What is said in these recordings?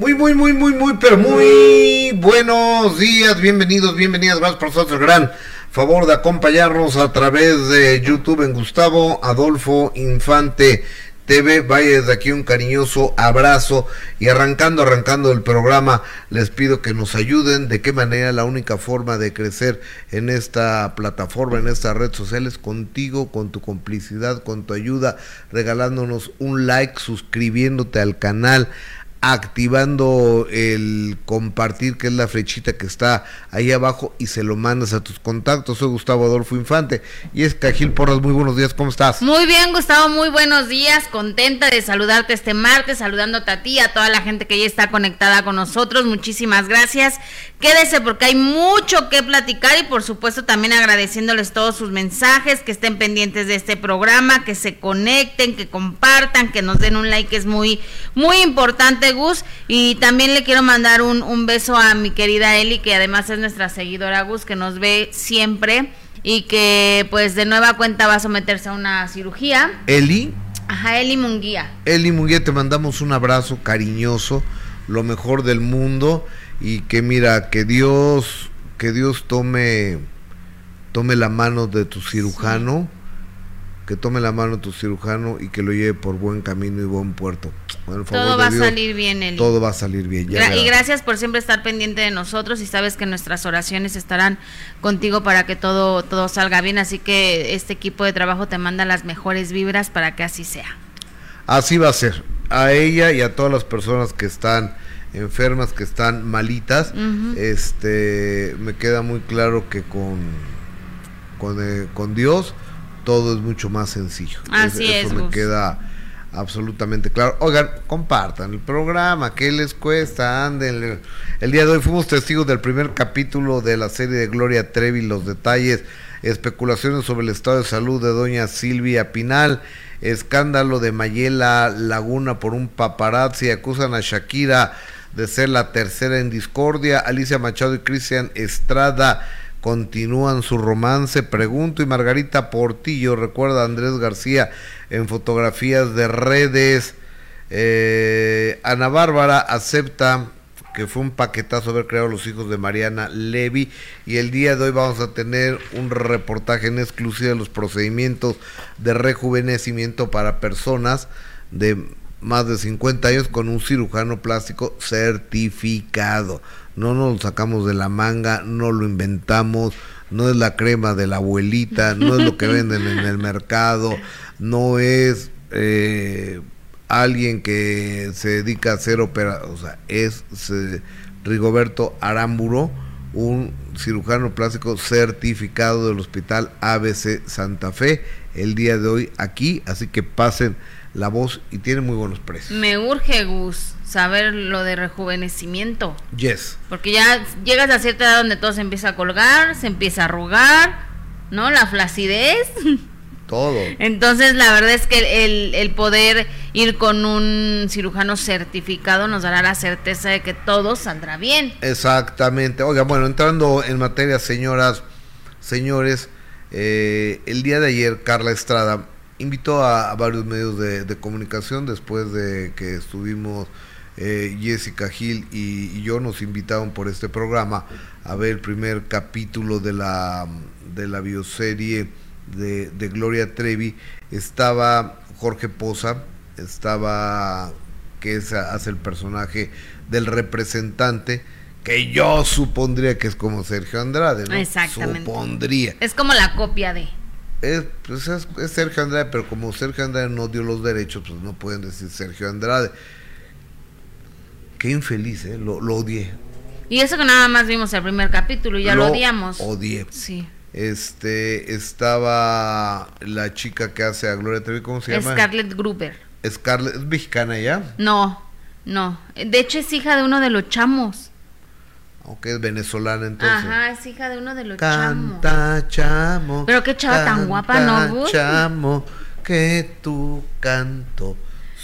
Muy, muy, muy, muy, muy, pero muy buenos días, bienvenidos, bienvenidas, gracias por nosotros, gran favor de acompañarnos a través de YouTube en Gustavo Adolfo Infante TV. Vaya desde aquí un cariñoso abrazo y arrancando, arrancando el programa, les pido que nos ayuden. De qué manera la única forma de crecer en esta plataforma, en esta red social es contigo, con tu complicidad, con tu ayuda, regalándonos un like, suscribiéndote al canal activando el compartir, que es la flechita que está ahí abajo, y se lo mandas a tus contactos. Soy Gustavo Adolfo Infante y es Cajil Porras. Muy buenos días, ¿cómo estás? Muy bien, Gustavo, muy buenos días. Contenta de saludarte este martes, saludándote a ti, a toda la gente que ya está conectada con nosotros. Muchísimas gracias. Quédese porque hay mucho que platicar y, por supuesto, también agradeciéndoles todos sus mensajes, que estén pendientes de este programa, que se conecten, que compartan, que nos den un like, es muy, muy importante Gus. Y también le quiero mandar un, un beso a mi querida Eli, que además es nuestra seguidora Gus, que nos ve siempre y que pues de nueva cuenta va a someterse a una cirugía. Eli. Ajá, Eli Munguía. Eli Munguía, te mandamos un abrazo cariñoso, lo mejor del mundo y que mira, que Dios, que Dios tome, tome la mano de tu cirujano que tome la mano tu cirujano y que lo lleve por buen camino y buen puerto. Todo va a salir bien, Eli. Todo va a salir bien. y gracias por siempre estar pendiente de nosotros y sabes que nuestras oraciones estarán contigo para que todo, todo salga bien. Así que este equipo de trabajo te manda las mejores vibras para que así sea. Así va a ser. A ella y a todas las personas que están enfermas, que están malitas, este, me queda muy claro que con, con, eh, con Dios todo es mucho más sencillo. Así es. Eso me queda absolutamente claro. Oigan, compartan el programa, ¿qué les cuesta? Anden. El día de hoy fuimos testigos del primer capítulo de la serie de Gloria Trevi, los detalles, especulaciones sobre el estado de salud de doña Silvia Pinal, escándalo de Mayela Laguna por un paparazzi, acusan a Shakira de ser la tercera en discordia, Alicia Machado y Cristian Estrada continúan su romance. Pregunto y Margarita Portillo, recuerda a Andrés García en fotografías de redes. Eh, Ana Bárbara acepta que fue un paquetazo haber creado los hijos de Mariana Levy y el día de hoy vamos a tener un reportaje en exclusiva de los procedimientos de rejuvenecimiento para personas de más de 50 años con un cirujano plástico certificado no nos lo sacamos de la manga, no lo inventamos, no es la crema de la abuelita, no es lo que venden en el mercado, no es eh, alguien que se dedica a hacer operaciones, o sea, es Rigoberto Aramburo, un cirujano plástico certificado del Hospital ABC Santa Fe, el día de hoy aquí, así que pasen la voz y tiene muy buenos precios. Me urge, Gus, saber lo de rejuvenecimiento. Yes. Porque ya llegas a cierta edad donde todo se empieza a colgar, se empieza a arrugar, ¿no? La flacidez. Todo. Entonces, la verdad es que el, el, poder ir con un cirujano certificado nos dará la certeza de que todo saldrá bien. Exactamente. Oiga, bueno, entrando en materia, señoras, señores, eh, el día de ayer, Carla Estrada invitó a, varios medios de, comunicación después de que estuvimos eh, Jessica Gil y, yo nos invitaron por este programa a ver el primer capítulo de la, de la bioserie de, de Gloria Trevi. Estaba Jorge Poza, estaba que es, hace el personaje del representante, que yo supondría que es como Sergio Andrade, ¿no? Exactamente. Supondría. Es como la copia de es, pues es, Sergio Andrade, pero como Sergio Andrade no dio los derechos, pues no pueden decir Sergio Andrade. Qué infeliz, ¿eh? Lo, odié. Y eso que nada más vimos el primer capítulo y ya lo, odiamos. Odié. Sí. Este, estaba la chica que hace a Gloria Trevi, ¿cómo se llama? Scarlett Gruber. Scarlett, ¿es mexicana ya? No, no. De hecho es hija de uno de los chamos. Aunque es venezolana entonces. Ajá, es hija de uno de los Canta, chamo. Pero qué chava tan guapa, ¿no, Chamo, que tu canto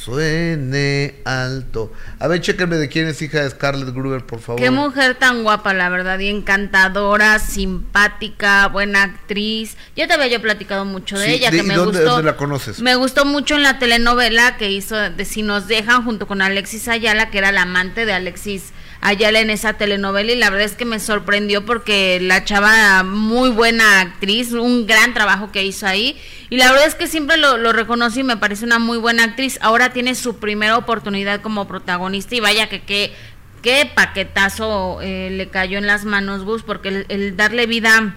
suene alto. A ver, chéquenme de quién es hija de Scarlett Gruber, por favor. Qué mujer tan guapa, la verdad, y encantadora, simpática, buena actriz. Ya te había yo platicado mucho de ella, que me dónde, gustó. ¿Dónde la conoces? Me gustó mucho en la telenovela que hizo de Si nos dejan junto con Alexis Ayala, que era la amante de Alexis Ayala en esa telenovela y la verdad es que me sorprendió porque la chava muy buena actriz, un gran trabajo que hizo ahí y la verdad es que siempre lo, lo reconocí y me parece una muy buena actriz. Ahora tiene su primera oportunidad como protagonista y vaya que qué qué paquetazo eh, le cayó en las manos Gus porque el, el darle vida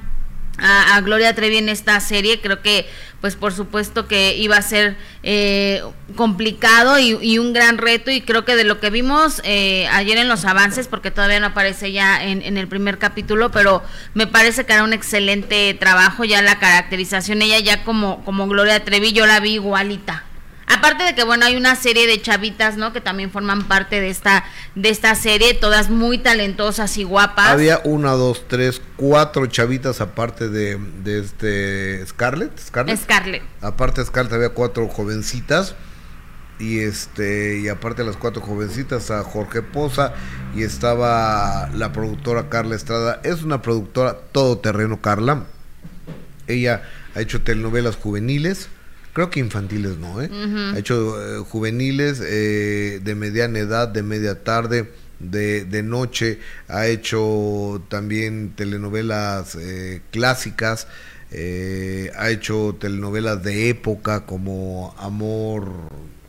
a, Gloria Trevi en esta serie. Creo que, pues por supuesto que iba a ser eh, complicado y, un gran reto y creo que de lo que vimos eh, ayer en los avances, porque todavía no aparece ya en, en, el primer capítulo, pero me parece que era un excelente trabajo ya la caracterización. Ella ya como, como Gloria Trevi, yo la vi igualita. Aparte de que bueno, hay una serie de chavitas, ¿no? Que también forman parte de esta de esta serie, todas muy talentosas y guapas. Había una, dos, tres, cuatro chavitas aparte de, de este Scarlett, Scarlett. Scarlett. Aparte de Scarlett había cuatro jovencitas y este y aparte de las cuatro jovencitas a Jorge Poza y estaba la productora Carla Estrada. Es una productora todoterreno Carla. Ella ha hecho telenovelas juveniles creo que infantiles no, ¿eh? Ha hecho eh, juveniles eh, de mediana edad, de media tarde, de, de noche, ha hecho también telenovelas eh, clásicas, ha hecho telenovelas de época como Amor,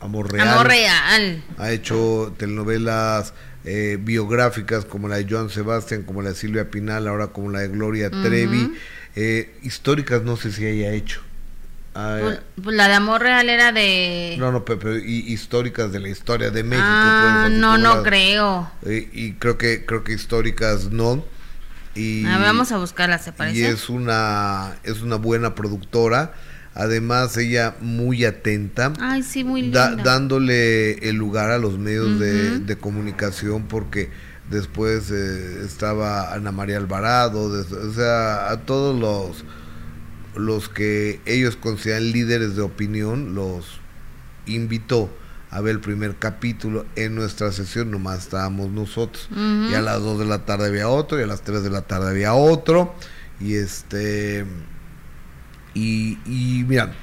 Amor Real. Amor Real. Ha hecho telenovelas biográficas como la de Joan Sebastián, como la de Silvia Pinal, ahora como la de Gloria Trevi. históricas no sé si haya hecho. Ah, pues, pues, la de Amor Real era de... No, no, pero, y, históricas de la historia de México. Ah, pues, no, no creo. Y, creo que creo que históricas no. Y, ah, vamos a buscarla, se parece. Y es una, es una buena productora. Además, ella muy atenta. Ay, sí, muy linda. dándole el lugar a los medios de, comunicación porque después eh, estaba Ana María Alvarado, o sea, a todos los los que ellos consideran líderes de opinión, los invitó a ver el primer capítulo en nuestra sesión, nomás estábamos nosotros. Y a las 2 de la tarde había otro, y a las 3 de la tarde había otro. Y este. Y, y mira,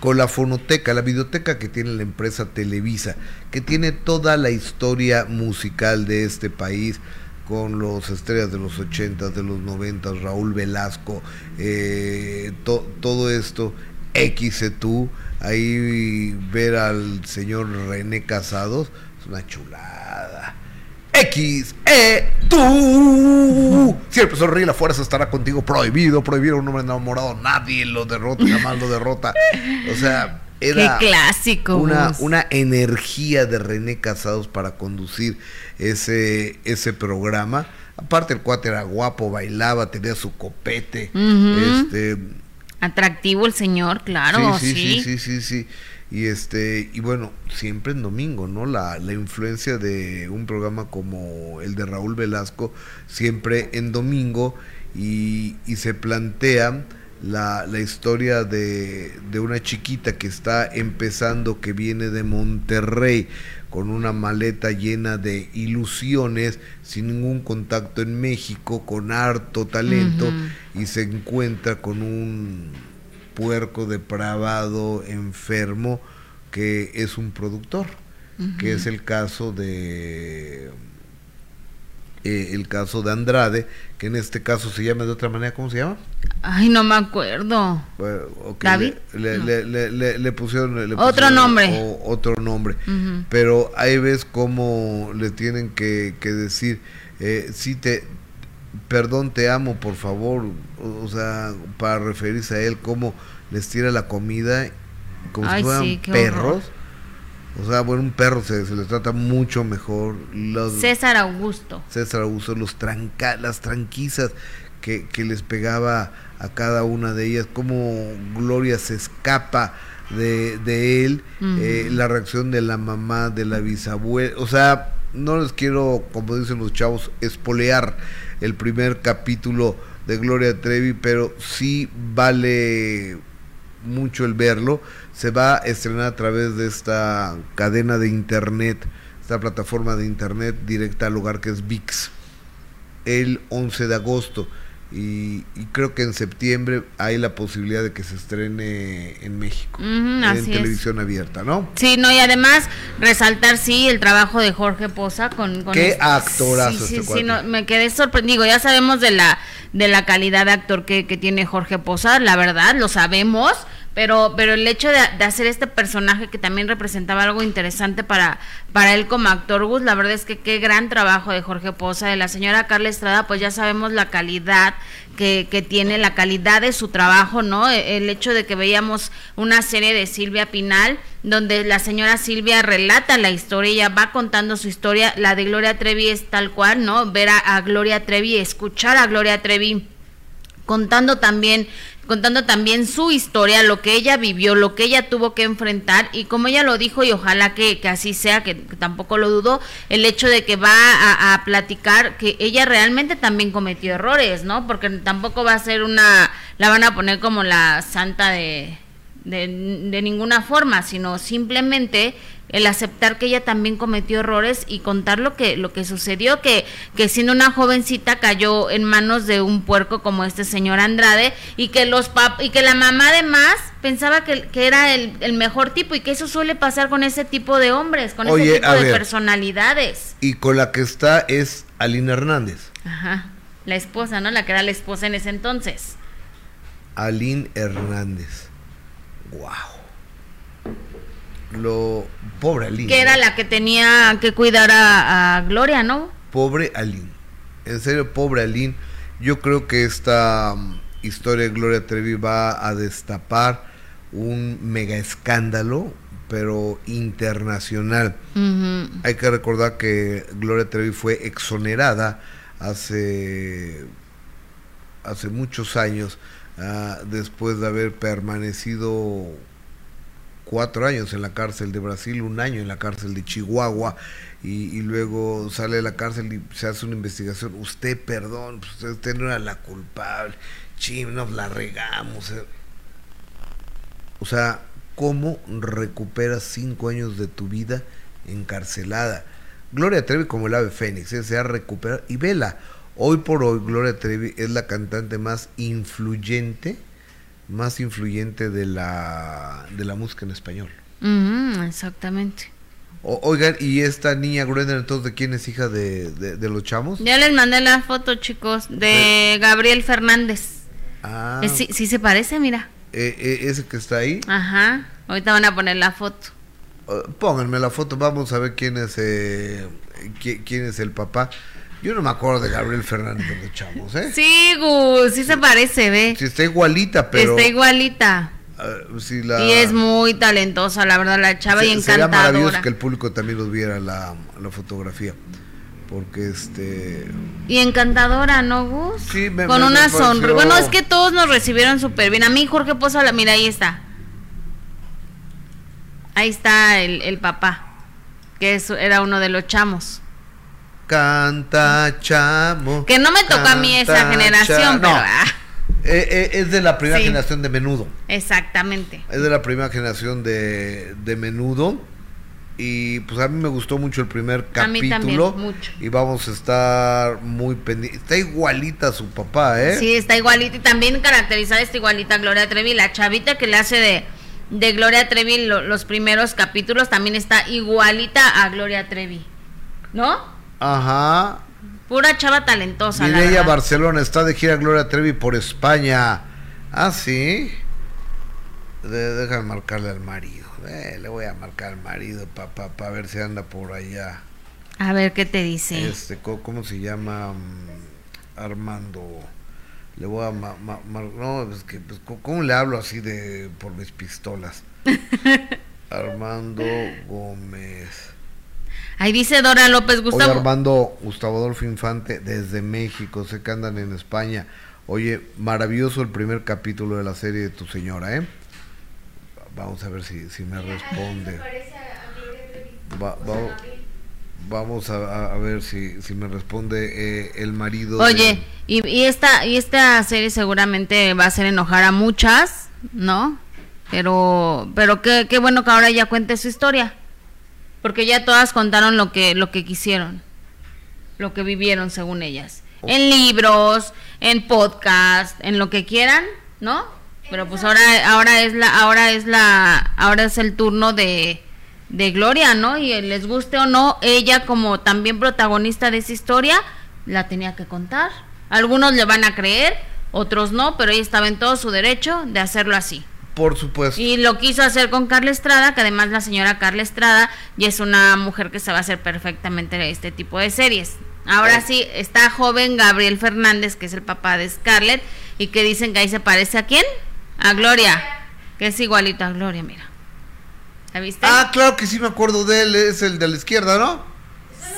con la fonoteca, la videoteca que tiene la empresa Televisa, que tiene toda la historia musical de este país, con los estrellas de los 80, de los 90, Raúl Velasco, eh, todo esto, X tú, ahí ver al señor René Casados, es una chulada. X, E, tú. Si el profesor la fuerza estará contigo, prohibido, prohibido, un hombre enamorado, nadie lo derrota, jamás lo derrota. O sea, era Qué clásico. Una, una energía de René Casados para conducir ese, ese programa. Aparte el cuate era guapo, bailaba, tenía su copete. este, Atractivo el señor, claro. Sí sí, sí, sí, sí, Y este, y bueno, siempre en domingo, ¿no? La, la influencia de un programa como el de Raúl Velasco, siempre en domingo, y, y se plantea la, la historia de, de, una chiquita que está empezando, que viene de Monterrey, con una maleta llena de ilusiones, sin ningún contacto en México, con harto talento, y se encuentra con un puerco depravado, enfermo, que es un productor, que es el caso de eh, el caso de Andrade, que en este caso se llama de otra manera, ¿cómo se llama? Ay, no me acuerdo. ¿David? Le, pusieron, otro nombre. otro nombre. Pero ahí ves cómo le tienen que, decir, eh, si te, perdón, te amo, por favor. O, sea, para referirse a él, cómo les tira la comida como si fueran perros. O sea, bueno, un perro se, se le trata mucho mejor. Los, César Augusto. César Augusto, los tranca, las tranquizas que, que, les pegaba a cada una de ellas, cómo Gloria se escapa de, de él, eh, la reacción de la mamá, de la bisabuela, o sea, no les quiero, como dicen los chavos, espolear el primer capítulo de Gloria Trevi, pero sí vale mucho el verlo. Se va a estrenar a través de esta cadena de internet, esta plataforma de internet directa al lugar que es VIX, el 11 de agosto. Y, creo que en septiembre hay la posibilidad de que se estrene en México, en televisión abierta, ¿no? Sí, no, y además resaltar, sí, el trabajo de Jorge Poza con... Qué este- actorazo Sí, este sí, no, me quedé sorprendido, ya sabemos de la, de la calidad de actor que, que tiene Jorge Poza, la verdad, lo sabemos, pero, pero el hecho de, hacer este personaje que también representaba algo interesante para, para él como actor, Gus, la verdad es que qué gran trabajo de Jorge Poza, de la señora Carla Estrada, pues ya sabemos la calidad que, que tiene, la calidad de su trabajo, ¿no? E, el hecho de que veíamos una serie de Silvia Pinal, donde la señora Silvia relata la historia, ella va contando su historia, la de Gloria Trevi es tal cual, ¿no? Ver a, a Gloria Trevi, escuchar a Gloria Trevi contando también contando también su historia, lo que ella vivió, lo que ella tuvo que enfrentar y como ella lo dijo y ojalá que, así sea, que, tampoco lo dudo, el hecho de que va a, platicar que ella realmente también cometió errores, ¿no? Porque tampoco va a ser una, la van a poner como la santa de, de, de ninguna forma, sino simplemente el aceptar que ella también cometió errores y contar lo que lo que sucedió que que siendo una jovencita cayó en manos de un puerco como este señor Andrade y que los pap y que la mamá además pensaba que, que era el, el, mejor tipo y que eso suele pasar con ese tipo de hombres con ese tipo de personalidades. Y con la que está es Alina Hernández. Ajá la esposa no la que era la esposa en ese entonces. Aline Hernández wow lo pobre Aline. Que era la que tenía que cuidar a, Gloria, ¿no? Pobre Aline. En serio, pobre Aline. Yo creo que esta um, historia de Gloria Trevi va a destapar un mega escándalo, pero internacional. Hay que recordar que Gloria Trevi fue exonerada hace, hace muchos años, ah, después de haber permanecido cuatro años en la cárcel de Brasil, un año en la cárcel de Chihuahua y, luego sale de la cárcel y se hace una investigación. Usted, perdón, pues, usted no era la culpable. Chim, nos la regamos. Eh. O sea, ¿cómo recuperas cinco años de tu vida encarcelada? Gloria Trevi como el ave fénix, ¿eh? se ha recuperado. Y vela, hoy por hoy Gloria Trevi es la cantante más influyente más influyente de la, de la música en español. exactamente. oigan, ¿y esta niña Gruender entonces de quién es hija de, de, los chamos? Ya les mandé la foto, chicos, de Gabriel Fernández. Ah. sí, sí, se parece, mira. Eh, eh, ¿Ese que está ahí? Ajá, ahorita van a poner la foto. Oh, pónganme la foto, vamos a ver quién es, eh, quién es el papá. Yo no me acuerdo de Gabriel Fernández de Chamos, ¿eh? Sí, Gus, sí se parece, ve. Sí, está igualita, pero... Está igualita. Y es muy talentosa, la verdad, la chava y encantadora. Sería maravilloso que el público también los viera la, la fotografía. Porque este... Y encantadora, ¿no, Gus? Sí, me, Con una sonrisa. Bueno, es que todos nos recibieron súper bien. A mí, Jorge Poza, mira, ahí está. Ahí está el, el papá, que es, era uno de los chamos. Canta chamo. Que no me tocó a mí esa generación, pero. Ah. Eh, eh, es de la primera generación de menudo. Exactamente. Es de la primera generación de, de menudo. Y pues a mí me gustó mucho el primer capítulo. A mí también, mucho. Y vamos a estar muy pendientes. Está igualita su papá, ¿eh? Sí, está igualita. Y también caracterizada está igualita Gloria Trevi. La chavita que le hace de, de Gloria Trevi los primeros capítulos también está igualita a Gloria Trevi. ¿No? Ajá. Pura chava talentosa. Mireya Barcelona está de gira Gloria Trevi por España. Ah, sí. déjame marcarle al marido. Eh, le voy a marcar al marido para pa, ver si anda por allá. A ver qué te dice. Este, ¿cómo, se llama? Mm, Armando. Le voy a no, es que pues, ¿cómo le hablo así de por mis pistolas? Armando Gómez. Ahí dice Dora López Gustavo. Oye, Armando Gustavo Adolfo Infante desde México, sé que andan en España. Oye, maravilloso el primer capítulo de la serie de tu señora, ¿eh? Vamos a ver si, si me responde. vamos a, ver si, si me responde eh, el marido. Oye, y, y, esta, y esta serie seguramente va a hacer enojar a muchas, ¿no? Pero, pero qué, qué bueno que ahora ella cuente su historia. Porque ya todas contaron lo que, lo que quisieron. Lo que vivieron según ellas. En libros, en podcast, en lo que quieran, ¿no? Pero pues ahora, ahora es la, ahora es la, ahora es el turno de, de Gloria, ¿no? Y les guste o no, ella como también protagonista de esa historia, la tenía que contar. Algunos le van a creer, otros no, pero ella estaba en todo su derecho de hacerlo así. Por supuesto. Y lo quiso hacer con Carla Estrada, que además la señora Carla Estrada ya es una mujer que se va a hacer perfectamente este tipo de series. Ahora sí, está joven Gabriel Fernández, que es el papá de Scarlett, y que dicen que ahí se parece a quién? A Gloria, que es igualito a Gloria, mira. ¿La viste? Ah, claro que sí me acuerdo de él, es el de la izquierda, ¿no?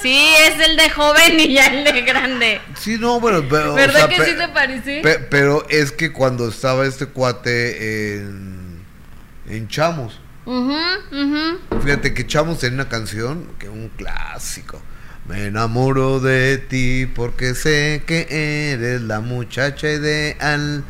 Sí, es el de joven y ya el de grande. Sí, no, bueno, pero... ¿Verdad que sí te parece? pero es que cuando estaba este cuate en, en Chamos, fíjate que Chamos tenía una canción, que es un clásico. Me enamoro de ti porque sé que eres la muchacha ideal.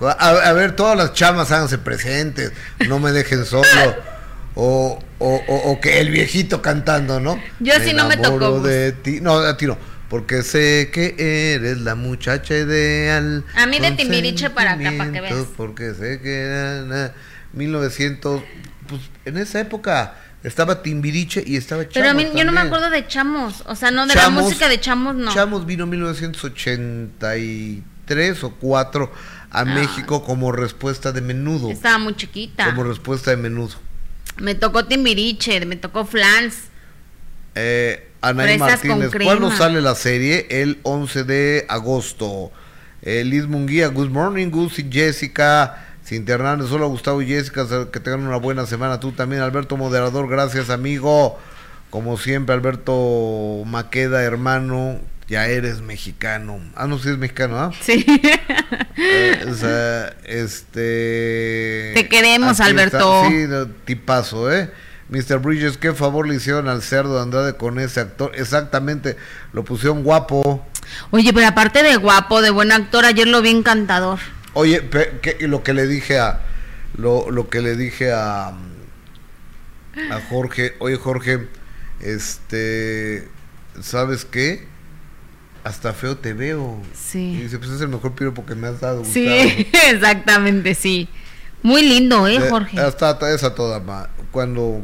A, a ver, todas las chamas háganse presentes, no me dejen solo. O, o, o, que el viejito cantando, ¿no? Yo sí no me tocó. de ti. No, a ti no. Porque sé que eres la muchacha ideal. A mí de Timbiriche para acá, para que veas. Porque sé que era 1900, pues en esa época estaba Timbiriche y estaba Chamos. Pero a mí yo no me acuerdo de Chamos, o sea, no de la música de Chamos, no. Chamos vino en 1983 o 4 a ah. México como respuesta de menudo. Estaba muy chiquita. Como respuesta de menudo. Me tocó Timbiriche, me tocó Flans. Eh, Anaí Martínez, ¿cuándo sale la serie? El 11 de agosto. Eh, Liz Munguía, good morning, Gus y Jessica. Cintia Hernández, hola Gustavo y Jessica, que tengan una buena semana. Tú también, Alberto Moderador, gracias amigo. Como siempre, Alberto Maqueda, hermano, ya eres mexicano. Ah, no, sí es mexicano, ¿ah? Sí. Eh, o sea, este... Te queremos, Alberto. sí, tipazo, ¿eh? Mr. Bridges, ¿qué favor le hicieron al cerdo de Andrade con ese actor? Exactamente, lo pusieron guapo. Oye, pero aparte de guapo, de buen actor, ayer lo vi encantador. Oye, lo que le dije a... Lo, lo que le dije a... A Jorge, oye Jorge, este... ¿Sabes qué? Hasta feo te veo. Sí. Y dice, pues es el mejor piropo que me has dado. Sí, exactamente, sí. Muy lindo, ¿eh, Jorge? Hasta esa toda, cuando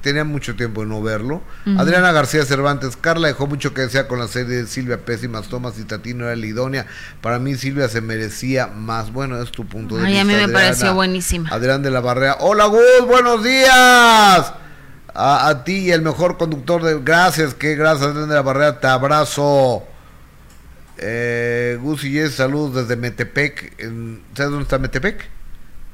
tenía mucho tiempo de no verlo. Adriana García Cervantes, Carla dejó mucho que decía con la serie de Silvia Pésimas Tomas y Tatino era la idónea. Para mí Silvia se merecía más. Bueno, es tu punto de vista. a mí me pareció buenísima. Adrián de la Barrea, hola Gus, buenos días a, ti y el mejor conductor de... Gracias, que gracias de la Barrera, te abrazo. Eh, Gus y Jess, saludos desde Metepec. ¿Sabes dónde está Metepec?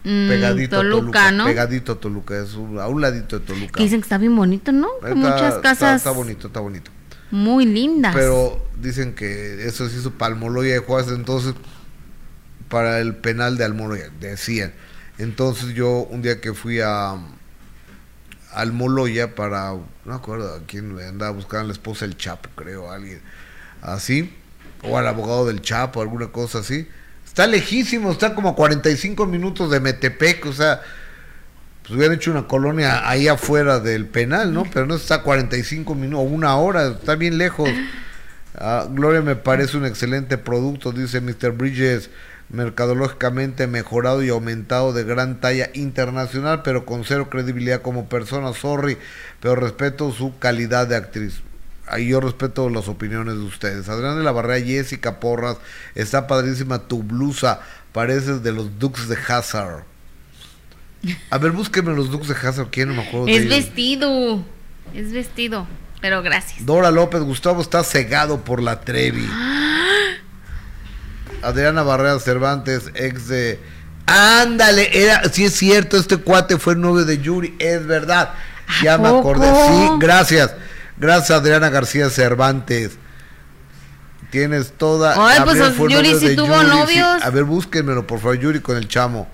Mm, pegadito Toluca, ¿no? Pegadito a Toluca, es a un ladito de Toluca. dicen que está bien bonito, ¿no? muchas casas. Está, bonito, está bonito. Muy lindas. Pero dicen que eso se hizo para Almoloya de Juárez, entonces para el penal de Almoloya, decían. Entonces yo un día que fui a al Moloya para, no acuerdo a quién andaba buscando a la esposa del Chapo, creo, alguien así, o al abogado del Chapo, alguna cosa así. Está lejísimo, está como a 45 minutos de Metepec, o sea, pues hubieran hecho una colonia ahí afuera del penal, ¿no? Pero no está a 45 minutos, una hora, está bien lejos. Ah, Gloria me parece un excelente producto, dice Mr. Bridges mercadológicamente mejorado y aumentado de gran talla internacional, pero con cero credibilidad como persona, sorry, pero respeto su calidad de actriz. Ahí yo respeto las opiniones de ustedes. Adrián de la Barrera, Jessica Porras, está padrísima tu blusa, pareces de los Dukes de Hazard. A ver, búsqueme los Dukes de Hazard, ¿quién no me acuerdo? Es vestido, es vestido, pero gracias. Dora López, Gustavo está cegado por la Trevi. Adriana Barrera Cervantes, ex de. Ándale, era, sí es cierto, este cuate fue el novio de Yuri, es verdad. Ya me acordé. Sí, gracias. Gracias, Adriana García Cervantes. Tienes toda. Ay, pues Yuri sí tuvo novios. A ver, búsquenmelo, por favor, Yuri con el chamo.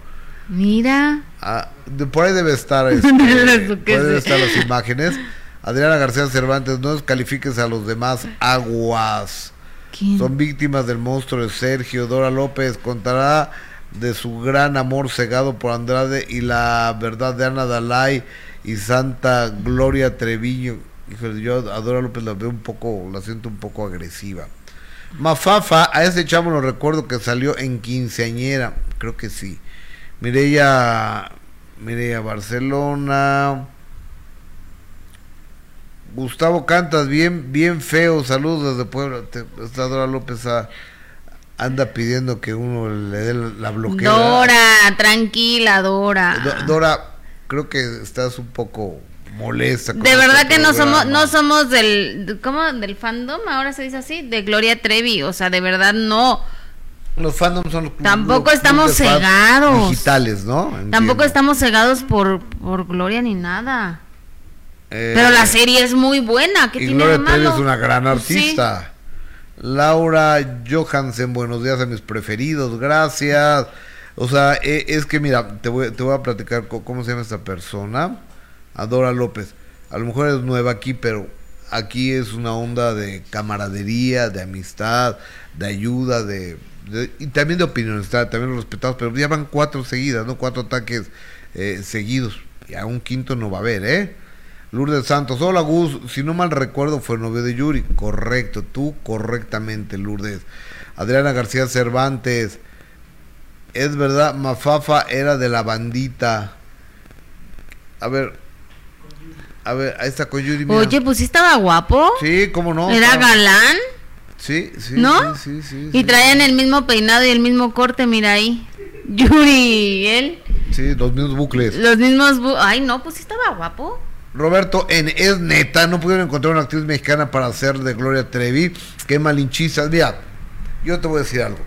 Mira. Ah, por ahí debe estar. Este, pueden estar las imágenes. Adriana García Cervantes, no descalifiques a los demás aguas. Son víctimas del monstruo de Sergio. Dora López contará de su gran amor cegado por Andrade y la verdad de Ana Dalai y Santa Gloria Treviño. Yo a Dora López la veo un poco, la siento un poco agresiva. Mafafa, a ese chamo lo recuerdo que salió en quinceañera, creo que sí. Mireya, Mireya Barcelona. Gustavo Cantas, bien, bien feo, saludos desde Puebla. Dora López anda pidiendo que uno le dé la bloquea. Dora, tranquila, Dora. Do- Dora, creo que estás un poco molesta. De este verdad que no somos, no somos del, ¿cómo? Del fandom, ahora se dice así, de Gloria Trevi, o sea, de verdad no. Los fandoms son los Tampoco los estamos cegados. Digitales, ¿no? Tampoco estamos cegados por, por Gloria ni nada. Eh, Pero la serie es muy buena, ¿qué y tiene Gloria Trevi es una gran Sí. artista. Laura Johansen, buenos días a mis preferidos, gracias. O sea, eh, es que mira, te voy, te voy a platicar cómo se llama esta persona. Adora López. A lo mejor es nueva aquí, pero aquí es una onda de camaradería, de amistad, de ayuda, de, de- y también de opiniones, también los respetamos, pero ya van cuatro seguidas, ¿no? Cuatro ataques eh, seguidos. Y a un quinto no va a haber, ¿eh? Lourdes Santos, hola Gus, si no mal recuerdo fue novio de Yuri, correcto, tú correctamente Lourdes. Adriana García Cervantes, es verdad, Mafafa era de la bandita. A ver, a ver, ahí está con Yuri. mira. Oye, pues sí estaba guapo. sí, cómo no. Era estaba- galán, Sí, sí, ¿no? sí, sí, sí, y sí. traían el mismo peinado y el mismo corte, mira ahí. Yuri y él, Sí, los mismos bucles. los mismos... bu- Ay, no, pues sí estaba guapo. Roberto, en Es Neta, no pudieron encontrar una actriz mexicana para hacer de Gloria Trevi. Qué malinchistas. Mira, yo te voy a decir algo.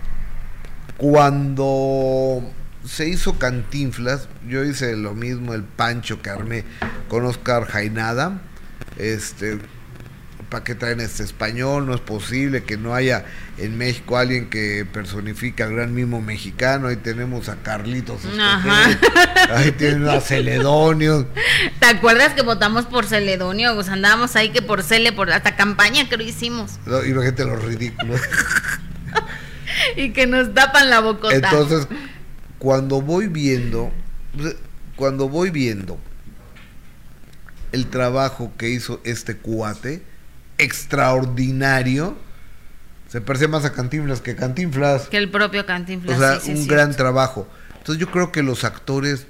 Cuando se hizo Cantinflas, yo hice lo mismo, el pancho que armé con Oscar Jainada. Este, ¿para qué traen este español? No es posible que no haya en México alguien que personifica al gran mismo mexicano. Ahí tenemos a Carlitos. Ahí tienen a Celedonio. ¿Te acuerdas que votamos por Celedonio? Pues andábamos ahí que por Cele, por hasta campaña que lo hicimos. No, Imagínate los ridículos. Y que nos tapan la bocota. Entonces, cuando voy viendo, cuando voy viendo el trabajo que hizo este cuate, extraordinario, se parece más a Cantinflas que Cantinflas. que el propio Cantinflas. O sea, sí, sí, un sí. gran trabajo. Entonces yo creo que los actores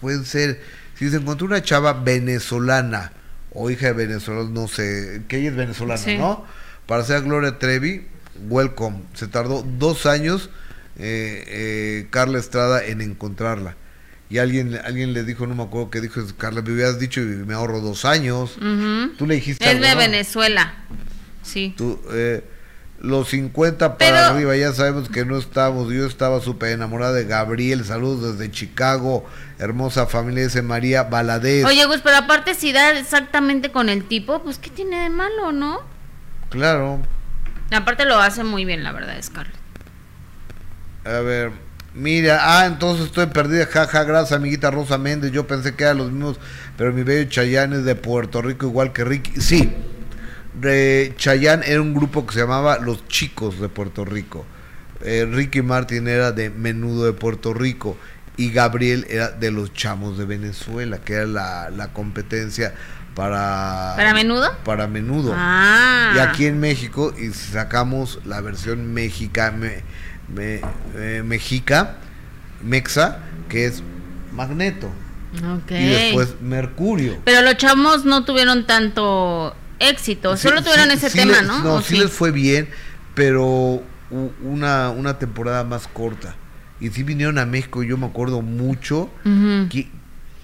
pueden ser, si se encontró una chava venezolana o hija de venezolanos, no sé, que ella es venezolana. ¿no? Para ser Gloria Trevi, welcome. Se tardó dos años eh, eh, Carla Estrada en encontrarla. Y alguien, alguien le dijo, no me acuerdo qué dijo, Carla, me hubieras dicho y me ahorro dos años. Tú le dijiste Es algo, de ¿no? Venezuela. Sí. Tú, eh, los 50 para Pero- arriba, ya sabemos que no estamos. Yo estaba súper enamorada de Gabriel. Saludos desde Chicago. Hermosa familia ese María Valadez. Oye, Gus, pero aparte si da exactamente con el tipo, pues ¿qué tiene de malo, no? Claro. Aparte lo hace muy bien, la verdad, Scarlett. A ver. Mira, ah, entonces estoy perdida. Jaja, gracias, amiguita Rosa Méndez. Yo pensé que eran los mismos, pero mi bello Chayán es de Puerto Rico, igual que Ricky. Sí, de Chayán era un grupo que se llamaba Los Chicos de Puerto Rico. Eh, Ricky Martin era de Menudo de Puerto Rico. Y Gabriel era de los Chamos de Venezuela, que era la, la competencia para. ¿Para menudo? Para menudo. Ah. Y aquí en México y sacamos la versión mexica, me- eh, mexica, mexa, que es Magneto. Ok. Y después Mercurio. Pero los chamos no tuvieron tanto éxito, Sí, solo tuvieron sí, ese sí tema, ¿no? No, ¿O sí, les fue bien, pero una, una temporada más corta. Y sí vinieron a México, yo me acuerdo mucho. Ujú. ¿Qui-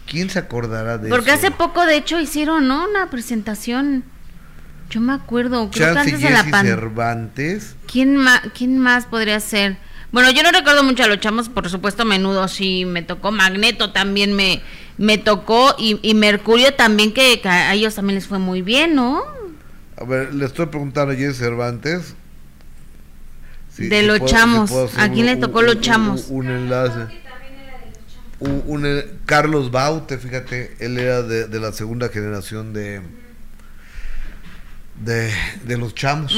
¿Quién se acordará de Porque eso? hace poco, de hecho, hicieron ¿no? una presentación. Yo me acuerdo, creo que Chance antes de la pandemia. Cervantes. ¿Quién, ma- ¿Quién más podría ser? Bueno, yo no recuerdo mucho a los chamos, por supuesto, menudo sí me tocó, Magneto también me, me tocó y, y Mercurio también, que, que a ellos también les fue muy bien, ¿no? A ver, le estoy preguntando a Jesse Cervantes. si- De si los puedo- chamos. ¿A quién le tocó los chamos? Un, enlace. Un, un en- Carlos Baute, fíjate, él era de, de la segunda generación de, de, de los chamos.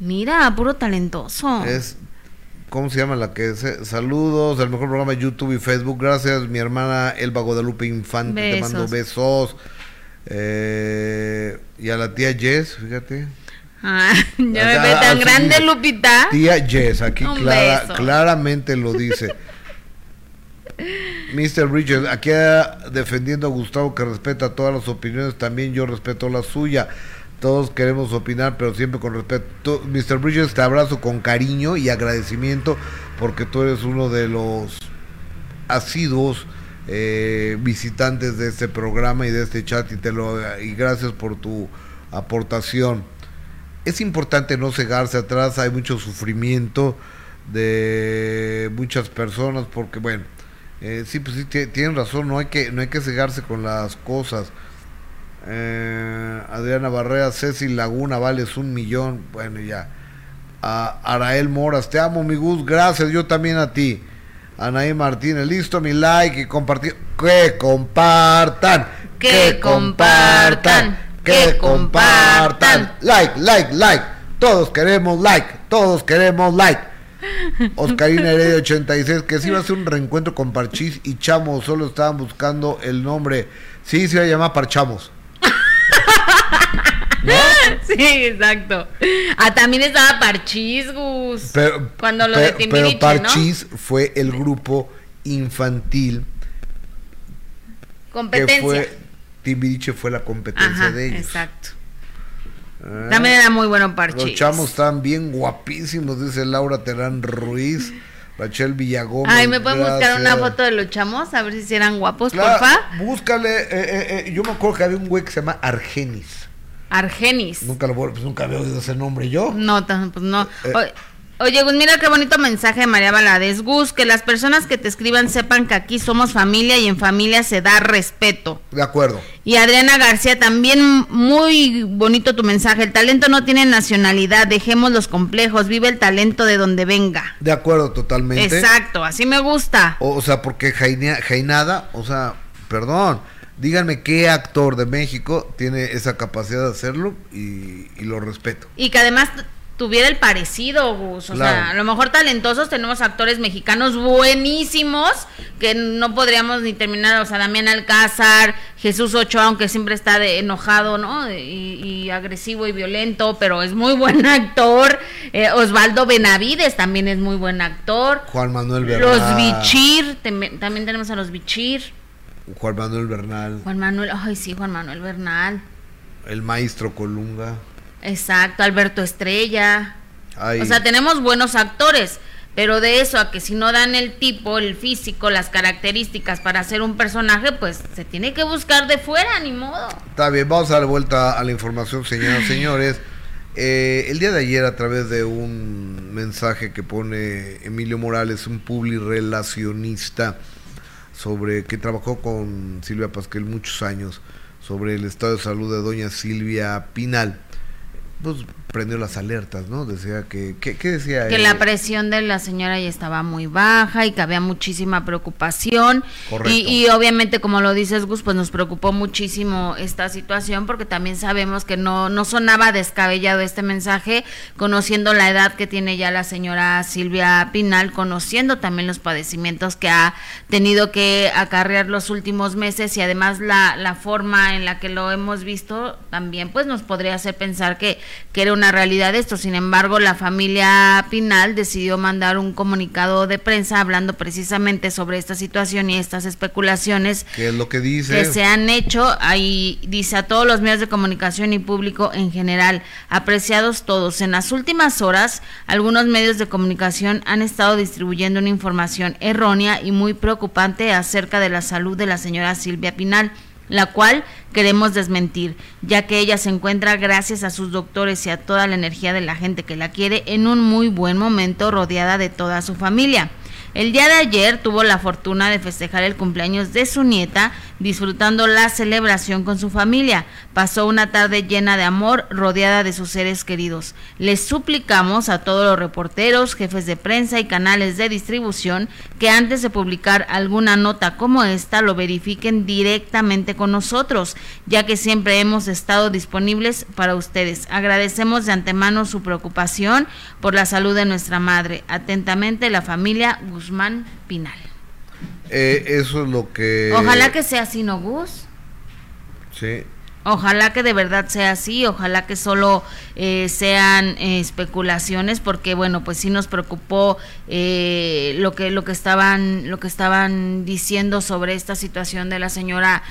Mira, puro talentoso. Es ¿Cómo se llama la que es? Saludos, el mejor programa de YouTube y Facebook. Gracias, mi hermana Elba Guadalupe Infante, te mando besos. Eh, y a la tía Jess, fíjate. Ah, ya me ve tan grande, Lupita. Tía Jess, aquí claramente lo dice. Mr. Richard, aquí defendiendo a Gustavo que respeta todas las opiniones, también yo respeto la suya. Todos queremos opinar, pero siempre con respeto. Mr. Bridges, te abrazo con cariño y agradecimiento porque tú eres uno de los asiduos eh, visitantes de este programa y de este chat y, te lo, y gracias por tu aportación. Es importante no cegarse atrás, hay mucho sufrimiento de muchas personas porque, bueno, eh, sí, pues sí, tienen razón, no hay, que, no hay que cegarse con las cosas eh, Adriana Barrea, Ceci Laguna, vales un millón. Bueno, ya. A Arael Moras, te amo, mi Gus. Gracias, yo también a ti. Anaí Martínez, listo, mi like y compartir. Que compartan. Que, compartan. Que compartan. Like, like, like. Todos queremos like. Todos queremos like. Oscarina Heredia 86, que si iba a ser un reencuentro con Parchís y Chamo, solo estaban buscando el nombre. Sí, se iba a llamar Parchamos. Sí, exacto. Ah, también estaba Parchís, Gus. Pero, cuando lo de Timbiriche, pero Parchís fue el grupo infantil. Competencia. Que fue, Timbiriche fue la competencia de ellos. Exacto. Ah, también era muy bueno Parchís. Los chamos están bien guapísimos, dice Laura Terán Ruiz. Rachel Villagómez. Ay, ¿me pueden buscar una foto de los chamos? A ver si eran guapos, porfa. Búscale. Eh, eh, eh, yo me acuerdo que había un güey que se llama Argenis. Argenis. Nunca lo pues nunca había oído ese nombre yo. No, pues no. Oye, Gus, mira qué bonito mensaje de María Valadez. Gus, que las personas que te escriban sepan que aquí somos familia y en familia se da respeto. De acuerdo. Y Adriana García, también muy bonito tu mensaje. El talento no tiene nacionalidad, dejemos los complejos, vive el talento de donde venga. De acuerdo, totalmente. Exacto, así me gusta. O, sea, porque Jainada, o sea, perdón, díganme qué actor de México tiene esa capacidad de hacerlo y, y lo respeto. Y que además tuviera el parecido, Gus. O sea, a lo mejor talentosos tenemos actores mexicanos buenísimos que no podríamos ni terminar. O sea, Damián Alcázar, Jesús Ochoa, aunque siempre está de enojado, ¿no? Y, agresivo y violento, pero es muy buen actor. Eh, Osvaldo Benavides también es muy buen actor. Juan Manuel Bernal. Los Bichir, también tenemos a los Bichir. Juan Manuel Bernal. Juan Manuel, ay sí, Juan Manuel Bernal. El maestro Colunga. Exacto, Alberto Estrella. O sea, tenemos buenos actores, pero de eso a que si no dan el tipo, el físico, las características para hacer un personaje, pues se tiene que buscar de fuera, ni modo. Está bien, vamos a dar vuelta a la información, señoras y señores. Eh, el día de ayer, a través de un mensaje que pone Emilio Morales, un publirelacionista, sobre que trabajó con Silvia Pasquel muchos años, sobre el estado de salud de doña Silvia Pinal pues prendió las alertas, ¿no? Decía que, ¿qué, decía? Que la presión de la señora ya estaba muy baja y que había muchísima preocupación. Y, y, obviamente, como lo dices, Gus, pues nos preocupó muchísimo esta situación porque también sabemos que no, no sonaba descabellado este mensaje, conociendo la edad que tiene ya la señora Silvia Pinal, conociendo también los padecimientos que ha tenido que acarrear los últimos meses y además la, la forma en la que lo hemos visto también, pues nos podría hacer pensar que, que era una realidad esto. Sin embargo, la familia Pinal decidió mandar un comunicado de prensa hablando precisamente sobre esta situación y estas especulaciones. ¿Qué es lo que dice? Que se han hecho. Ahí dice a todos los medios de comunicación y público en general, apreciados todos. En las últimas horas, algunos medios de comunicación han estado distribuyendo una información errónea y muy preocupante acerca de la salud de la señora Silvia Pinal la cual queremos desmentir, ya que ella se encuentra gracias a sus doctores y a toda la energía de la gente que la quiere en un muy buen momento rodeada de toda su familia. El día de ayer tuvo la fortuna de festejar el cumpleaños de su nieta, disfrutando la celebración con su familia. Pasó una tarde llena de amor, rodeada de sus seres queridos. Les suplicamos a todos los reporteros, jefes de prensa y canales de distribución que antes de publicar alguna nota como esta lo verifiquen directamente con nosotros, ya que siempre hemos estado disponibles para ustedes. Agradecemos de antemano su preocupación por la salud de nuestra madre. Atentamente, la familia Guzmán Pinal. Eh, eso es lo que... Ojalá que sea así, ¿no, Gus? Sí. Ojalá que de verdad sea así, ojalá que solo eh, sean eh, especulaciones, porque bueno, pues sí nos preocupó eh, lo que lo que estaban lo que estaban diciendo sobre esta situación de la señora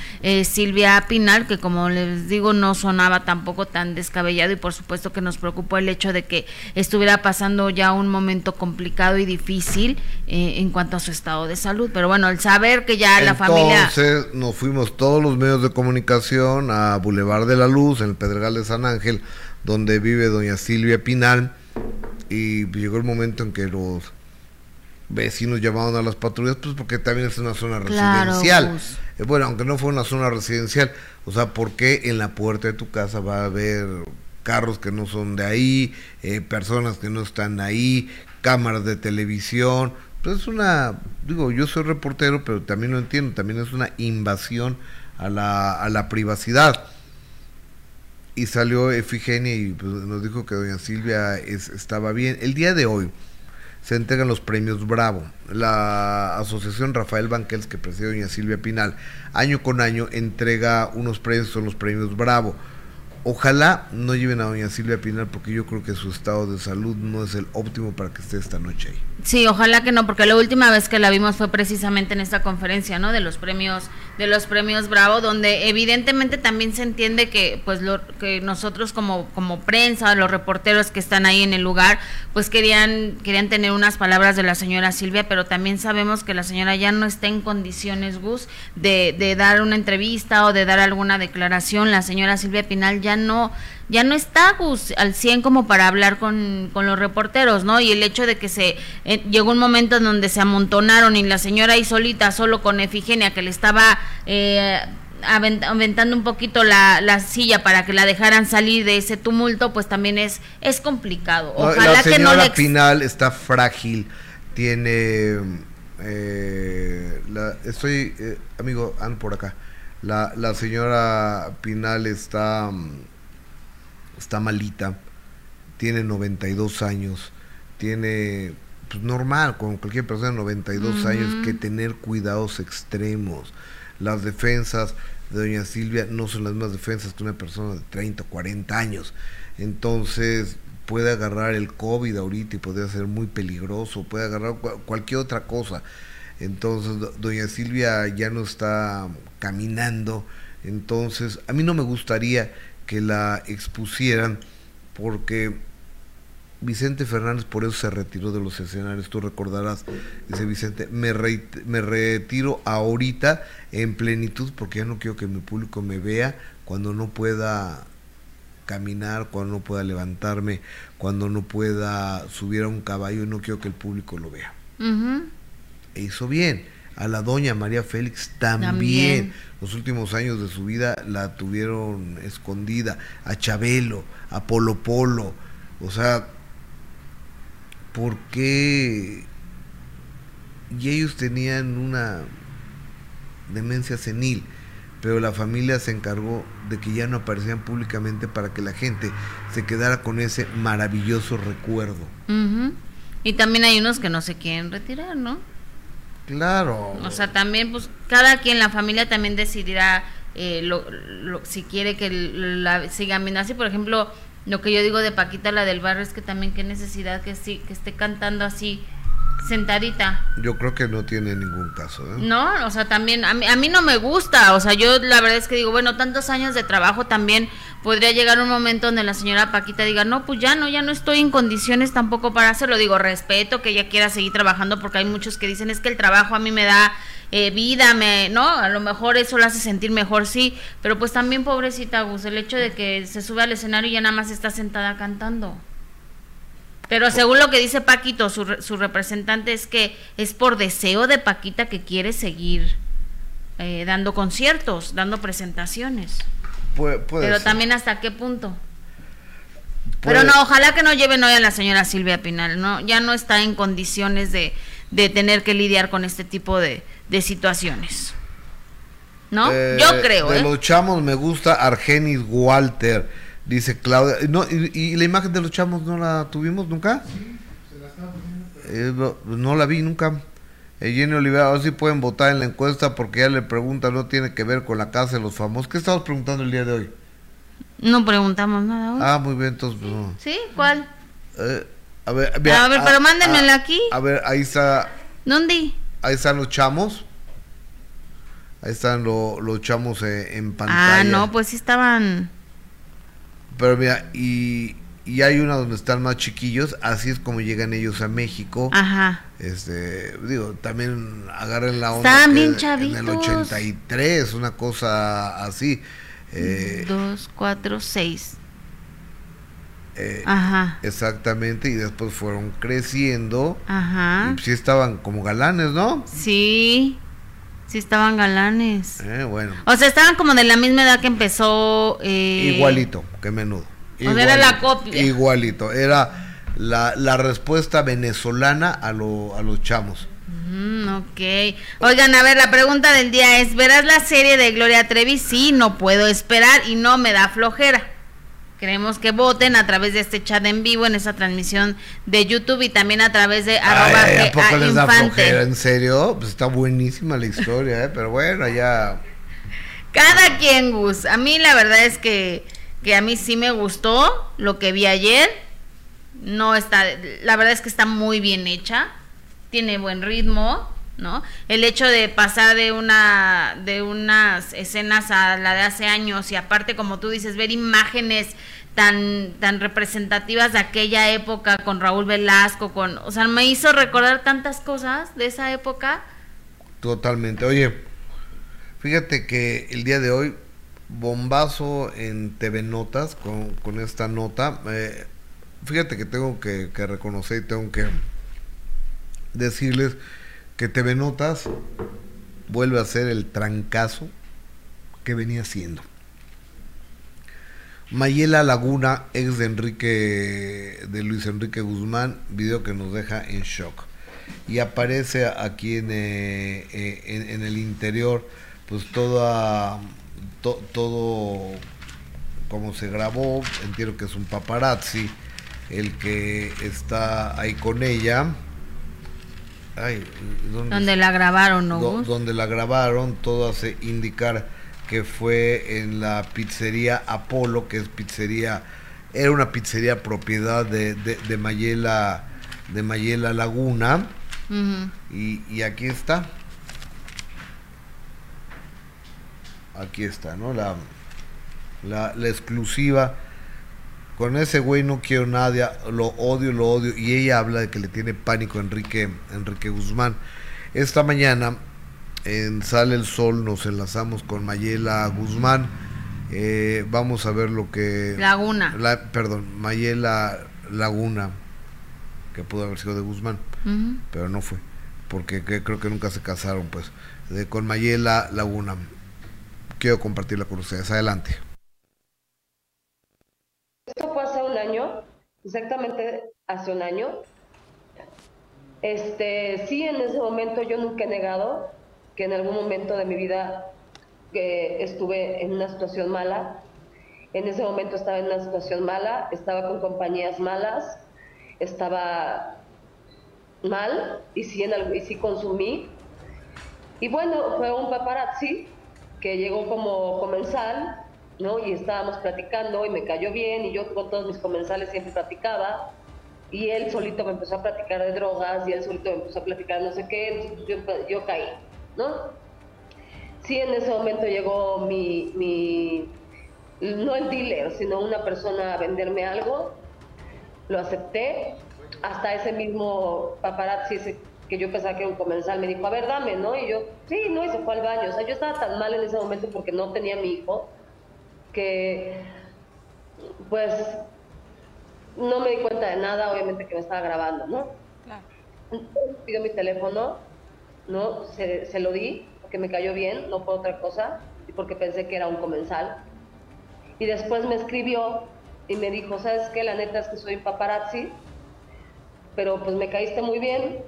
Silvia Pinal, que como les digo no sonaba tampoco tan descabellado y por supuesto que nos preocupó el hecho de que estuviera pasando ya un momento complicado y difícil en cuanto a su estado de salud. Pero bueno, el saber que ya la familia entonces nos fuimos todos los medios de comunicación a Boulevard de la Luz, en el Pedregal de San Ángel, donde vive doña Silvia Pinal, y llegó el momento en que los vecinos llamaron a las patrullas, pues porque también es una zona residencial. Pues. Eh, bueno, aunque no fue una zona residencial, o sea, ¿por qué en la puerta de tu casa va a haber carros que no son de ahí, eh, personas que no están ahí, cámaras de televisión? Pues es una, digo, yo soy reportero, pero también lo entiendo, también es una invasión a la, a la privacidad y salió Efigenia y pues, nos dijo que doña Silvia estaba bien. El día de hoy se entregan los premios Bravo. La asociación Rafael Banquels, que preside doña Silvia Pinal, año con año entrega unos premios, son los premios Bravo. Ojalá no lleven a doña Silvia Pinal porque yo creo que su estado de salud no es el óptimo para que esté esta noche ahí. Sí, ojalá que no, porque la última vez que la vimos fue precisamente en esta conferencia, ¿no? De los premios, de los premios Bravo, donde evidentemente también se entiende que, pues, lo que nosotros como como prensa, los reporteros que están ahí en el lugar, pues querían querían tener unas palabras de la señora Silvia, pero también sabemos que la señora ya no está en condiciones, Gus, de, de dar una entrevista o de dar alguna declaración. La señora Silvia Pinal ya no ya no está Gus al 100 como para hablar con, los reporteros, ¿no? Y el hecho de que se eh, llegó un momento en donde se amontonaron y la señora ahí solita, solo con Efigenia, que le estaba eh, aventando un poquito la, la, silla para que la dejaran salir de ese tumulto, pues también es, es complicado. Ojalá la señora que no le... Pinal está frágil, tiene... Eh, la, estoy, eh, amigo, ando por acá la, la señora Pinal está, está malita, tiene 92 años, tiene, pues normal, con cualquier persona de 92 años, que tener cuidados extremos. Las defensas de doña Silvia no son las mismas defensas que una persona de 30 o 40 años. Entonces puede agarrar el COVID ahorita y podría ser muy peligroso, puede agarrar cualquier otra cosa. Entonces, doña Silvia ya no está caminando. Entonces, a mí no me gustaría que la expusieran porque Vicente Fernández por eso se retiró de los escenarios. Tú recordarás, dice Vicente, me, me retiro ahorita en plenitud porque ya no quiero que mi público me vea cuando no pueda caminar, cuando no pueda levantarme, cuando no pueda subir a un caballo, no quiero que el público lo vea e hizo bien. A la doña María Félix también. Los últimos años de su vida la tuvieron escondida. A Chabelo, a Polo Polo. O sea, ¿por qué? Y ellos tenían una demencia senil, pero la familia se encargó de que ya no aparecían públicamente para que la gente se quedara con ese maravilloso recuerdo. Y también hay unos que no se quieren retirar, ¿no? Claro. O sea, también, pues, cada quien, la familia también decidirá eh, lo, si quiere que la viendo así. Por ejemplo, lo que yo digo de Paquita, la del barrio, es que también qué necesidad que, sí, que esté cantando así sentadita. Yo creo que no tiene ningún caso. ¿eh? No, o sea, también a mí, a mí no me gusta, o sea, yo la verdad es que digo, bueno, tantos años de trabajo también podría llegar un momento donde la señora Paquita diga, no, pues ya no, ya no estoy en condiciones tampoco para hacerlo. Digo, respeto que ella quiera seguir trabajando porque hay muchos que dicen es que el trabajo a mí me da eh, vida, me, ¿no? A lo mejor eso la hace sentir mejor, sí, pero pues también pobrecita Gus, el hecho de que se sube al escenario y ya nada más está sentada cantando. Pero según lo que dice Paquito, su, su representante es que es por deseo de Paquita que quiere seguir eh, dando conciertos, dando presentaciones. Puede, puede Pero ser. también hasta qué punto. Puede- Pero no, ojalá que no lleven hoy a la señora Silvia Pinal, no, ya no está en condiciones de, de tener que lidiar con este tipo de, de situaciones. ¿No? Eh, Yo creo, De ¿eh? los chamos me gusta Argenis Walter, dice Claudia. No, y, y la imagen de los chamos no la tuvimos nunca? Eh, no, no la vi nunca. Eh, Jenny Olivera, ahora sí pueden votar en la encuesta porque ya le pregunta, no tiene que ver con la casa de los famosos. ¿Qué estamos preguntando el día de hoy? No preguntamos nada hoy. Ah, muy bien, entonces pues, no. ¿Sí? ¿Cuál? Eh, a ver, A ver, pero mándenmela aquí. A ver, ahí está, ¿Dónde? ahí están los chamos. Ahí están lo- los chamos eh, en pantalla. Ah, no, pues sí estaban... Pero mira, y, y hay una donde están más chiquillos, así es como llegan ellos a México. Ajá. Este, digo, también agarren la onda. Que bien En el chavitos. 83, una cosa así. Eh, Dos, cuatro, seis. eh, Ajá. exactamente, y después fueron creciendo. Ajá. Y sí estaban como galanes, ¿no? Sí. Sí estaban galanes. Eh, bueno, O sea, estaban como de la misma edad que empezó... eh, igualito que menudo. o sea, era la copia. Igualito, era la, la respuesta venezolana a, lo, a los chamos. Mm, ok. Oigan, a ver, la pregunta del día es, ¿verás la serie de Gloria Trevi? Sí, no puedo esperar y no me da flojera. Queremos que voten a través de este chat en vivo, en esa transmisión de YouTube y también a través de arroba Ay, ¿a G- poco a les da flojera? ¿En serio? Pues está buenísima la historia, ¿eh? Pero bueno, ya... Cada quien, Gus. A mí la verdad es que, que a mí sí me gustó lo que vi ayer. No está, la verdad es que está muy bien hecha. Tiene buen ritmo, ¿no? El hecho de pasar de una de unas escenas a la de hace años y aparte como tú dices ver imágenes tan tan representativas de aquella época con Raúl Velasco, con, o sea, me hizo recordar tantas cosas de esa época. Totalmente. Oye, fíjate que el día de hoy, bombazo en TV Notas con, con esta nota. eh, fíjate que tengo que, que reconocer y tengo que decirles que TV Notas vuelve a ser el trancazo que venía siendo. Mayela Laguna, ex de Enrique, de Luis Enrique Guzmán, video que nos deja en shock. Y aparece aquí en, eh, eh, en, el interior, pues toda, to- todo como se grabó, entiendo que es un paparazzi, el que está ahí con ella. Ay, ¿dónde Donde la grabaron, ¿no? do- donde la grabaron, todo hace indicar que fue en la pizzería Apolo, que es pizzería, era una pizzería propiedad de, de, de Mayela, de Mayela Laguna, y, y aquí está. Aquí está, ¿no? La, la, la exclusiva. Con ese güey no quiero nada, lo odio, lo odio. Y ella habla de que le tiene pánico a Enrique, Enrique Guzmán. Esta mañana en Sale el Sol nos enlazamos con Mayela Guzmán. Eh, vamos a ver lo que... Laguna. La- perdón, Mayela Laguna, que pudo haber sido de Guzmán pero no fue, porque que- creo que nunca se casaron, pues, de, con Mayela Laguna. Quiero compartirla con ustedes. Adelante. Esto fue hace un año, exactamente hace un año. Este, sí, en ese momento yo nunca he negado que en algún momento de mi vida estuve en una situación mala. En ese momento estaba en una situación mala, estaba con compañías malas, estaba mal y sí, en algo- y sí consumí. Y bueno, fue un paparazzi que llegó como comensal, ¿no? Y estábamos platicando y me cayó bien y yo con todos mis comensales siempre platicaba. Y él solito me empezó a platicar de drogas y él solito me empezó a platicar no sé qué, yo, yo caí, ¿no? Sí, en ese momento llegó mi, mi, no el dealer, sino una persona a venderme algo, lo acepté, hasta ese mismo paparazzi que yo pensaba que era un comensal me dijo, a ver, dame, ¿no? Y yo, sí, no, y se fue al baño, o sea, yo estaba tan mal en ese momento porque no tenía mi hijo, que pues no me di cuenta de nada, obviamente que me estaba grabando, ¿no? Entonces, pidió mi teléfono, ¿no? Se, se lo di, porque me cayó bien, no por otra cosa, y porque pensé que era un comensal. Y después me escribió y me dijo, ¿sabes qué? La neta es que soy paparazzi, pero pues me caíste muy bien,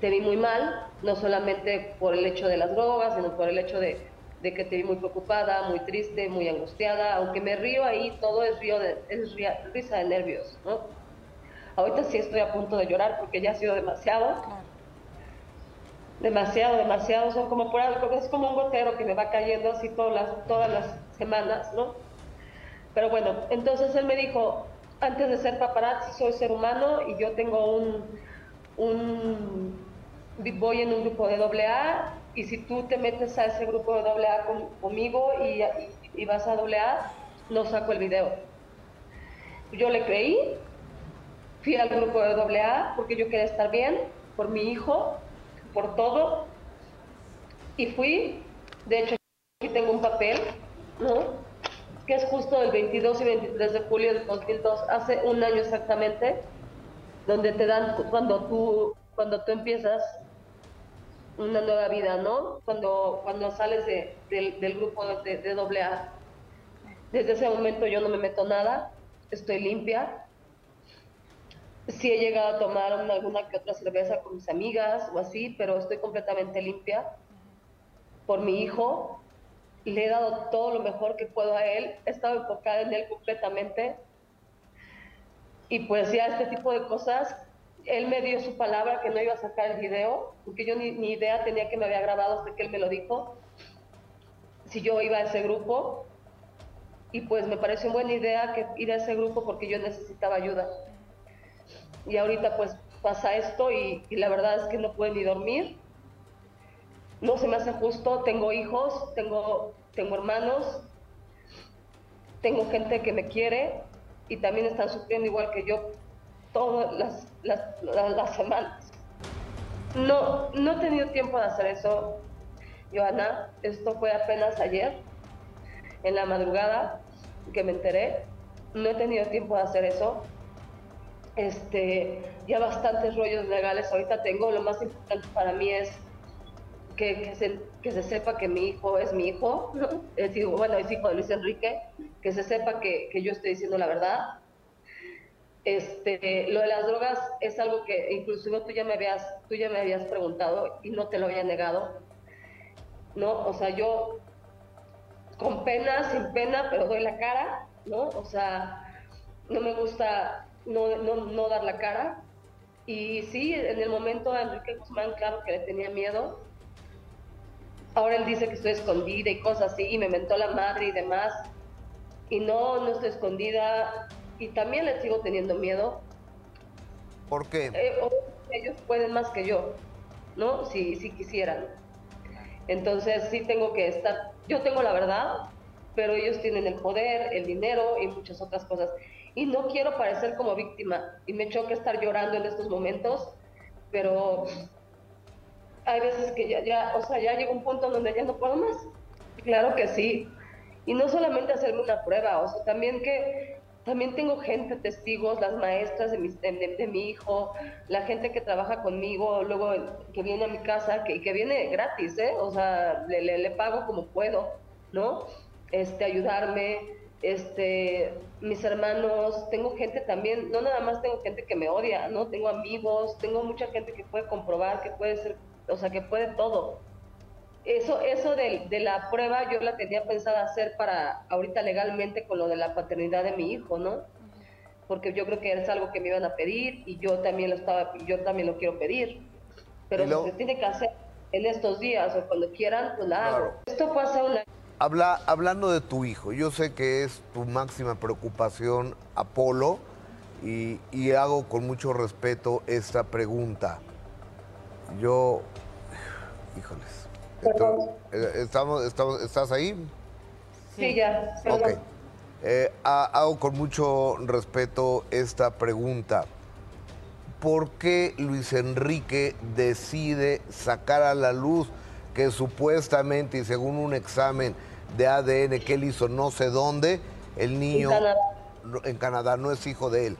te vi muy mal, no solamente por el hecho de las drogas, sino por el hecho de, de que te vi muy preocupada, muy triste, muy angustiada, aunque me río ahí, todo es, río de, es risa de nervios, ¿no? Ahorita sí estoy a punto de llorar porque ya ha sido demasiado. Demasiado, demasiado, son como por algo, es como un gotero que me va cayendo así todas las, todas las semanas, ¿no? Pero bueno, entonces él me dijo, antes de ser paparazzi soy ser humano y yo tengo un, un voy en un grupo de doble A y si tú te metes a ese grupo de doble A conmigo y, y, vas a doble A, no saco el video. Yo le creí, fui al grupo de doble A porque yo quería estar bien por mi hijo, por todo, y fui, de hecho aquí tengo un papel, ¿no? que es justo el 22 y 23 de julio del 2002, hace un año exactamente, donde te dan cuando tú cuando tú empiezas una nueva vida, ¿no? Cuando cuando sales de, del, grupo de, de doble A. Desde ese momento yo no me meto nada, estoy limpia. Sí he llegado a tomar alguna que otra cerveza con mis amigas o así, pero estoy completamente limpia por mi hijo, le he dado todo lo mejor que puedo a él, he estado enfocada en él completamente. Y pues ya este tipo de cosas, él me dio su palabra que no iba a sacar el video, porque yo ni, idea tenía que me había grabado hasta que él me lo dijo, si yo iba a ese grupo. Y pues me pareció buena idea que ir a ese grupo porque yo necesitaba ayuda. Y ahorita pues pasa esto y, y la verdad es que no puedo ni dormir no se me hace justo, tengo hijos, tengo, tengo hermanos, tengo gente que me quiere y también están sufriendo igual que yo todas las, semanas. No, no he tenido tiempo de hacer eso, Joana. Esto fue apenas ayer, en la madrugada, que me enteré. No he tenido tiempo de hacer eso. Este, ya bastantes rollos legales ahorita tengo. Lo más importante para mí es que, se, que se sepa que mi hijo es mi hijo, es hijo, bueno, es hijo de Luis Enrique, que se sepa que, que yo estoy diciendo la verdad. Este, lo de las drogas es algo que inclusive tú ya me habías, tú ya me habías preguntado y no te lo había negado. ¿No? O sea, yo con pena, sin pena, pero doy la cara, ¿no? O sea, no me gusta no, no, no dar la cara. Y sí, en el momento a Enrique Guzmán, claro que le tenía miedo, ahora él dice que estoy escondida y cosas así, y me mentó la madre y demás. Y no, no estoy escondida. Y también le sigo teniendo miedo. ¿Por qué? Eh, ellos pueden más que yo, ¿no? Si, si quisieran. Entonces sí tengo que estar, yo tengo la verdad, pero ellos tienen el poder, el dinero y muchas otras cosas. Y no quiero parecer como víctima. Y me choca estar llorando en estos momentos, pero hay veces que ya, ya, o sea, ya llega un punto donde ya no puedo más. Claro que sí. Y no solamente hacerme una prueba, o sea, también que también tengo gente, testigos, las maestras de mi, de, mi hijo, la gente que trabaja conmigo, luego que viene a mi casa, que, que viene gratis, ¿eh? O sea, le, le, pago como puedo, ¿no? Este, ayudarme, este, mis hermanos, tengo gente también, no nada más tengo gente que me odia, ¿no? Tengo amigos, tengo mucha gente que puede comprobar, que puede ser o sea, que puede todo. Eso, eso de, de, la prueba yo la tenía pensada hacer para ahorita legalmente con lo de la paternidad de mi hijo, ¿no? Porque yo creo que es algo que me iban a pedir y yo también lo estaba, yo también lo quiero pedir. Pero si se tiene que hacer en estos días o cuando quieran, pues la hago. Esto pasa una... Habla, hablando de tu hijo, yo sé que es tu máxima preocupación, Apolo, y, y hago con mucho respeto esta pregunta. Yo Híjoles. Eh, estamos, estamos, ¿Estás ahí? Sí, ya. Ok. Eh, hago con mucho respeto esta pregunta. ¿Por qué Luis Enrique decide sacar a la luz que supuestamente y según un examen de ADN que él hizo no sé dónde, el niño en Canadá no es hijo de él?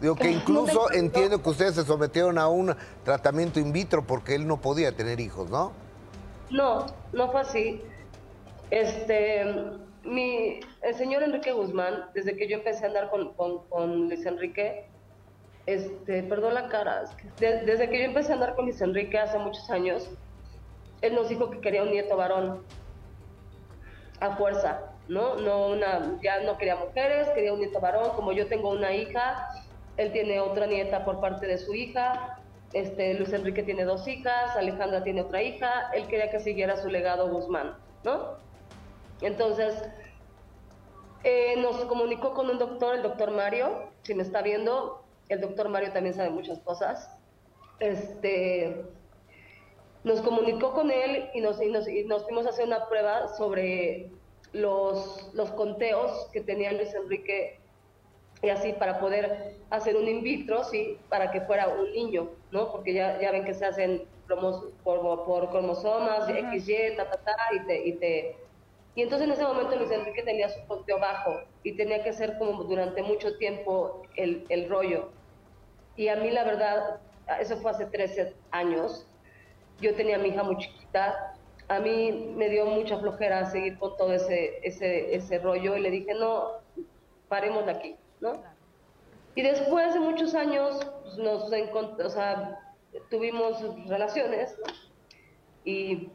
Digo que incluso entiendo que ustedes se sometieron a un tratamiento in vitro porque él no podía tener hijos, ¿no? No, no fue así. Este, mi, el señor Enrique Guzmán, desde que yo empecé a andar con, con, Luis Enrique, este, perdón la cara, desde que yo empecé a andar con Luis Enrique hace muchos años, él nos dijo que quería un nieto varón, a fuerza, ¿no? no una, ya no quería mujeres, quería un nieto varón, como yo tengo una hija, él tiene otra nieta por parte de su hija, este, Luis Enrique tiene dos hijas, Alejandra tiene otra hija, él quería que siguiera su legado Guzmán, ¿no? Entonces, eh, nos comunicó con un doctor, el doctor Mario, si me está viendo, el doctor Mario también sabe muchas cosas. Este, nos comunicó con él y nos, y nos, nos fuimos a hacer una prueba sobre los, los conteos que tenía Luis Enrique y así para poder hacer un in vitro, sí, para que fuera un niño, ¿no? Porque ya, ya ven que se hacen por, por cromosomas, XY, ta, ta, ta, y te, y te y entonces en ese momento Luis Enrique tenía su conteo bajo y tenía que ser como durante mucho tiempo el, el rollo. Y a mí la verdad, eso fue hace 13 años, yo tenía a mi hija muy chiquita, a mí me dio mucha flojera seguir con todo ese, ese, ese rollo y le dije, no, paremos de aquí, ¿no? Y después de muchos años pues, nos o sea, tuvimos relaciones y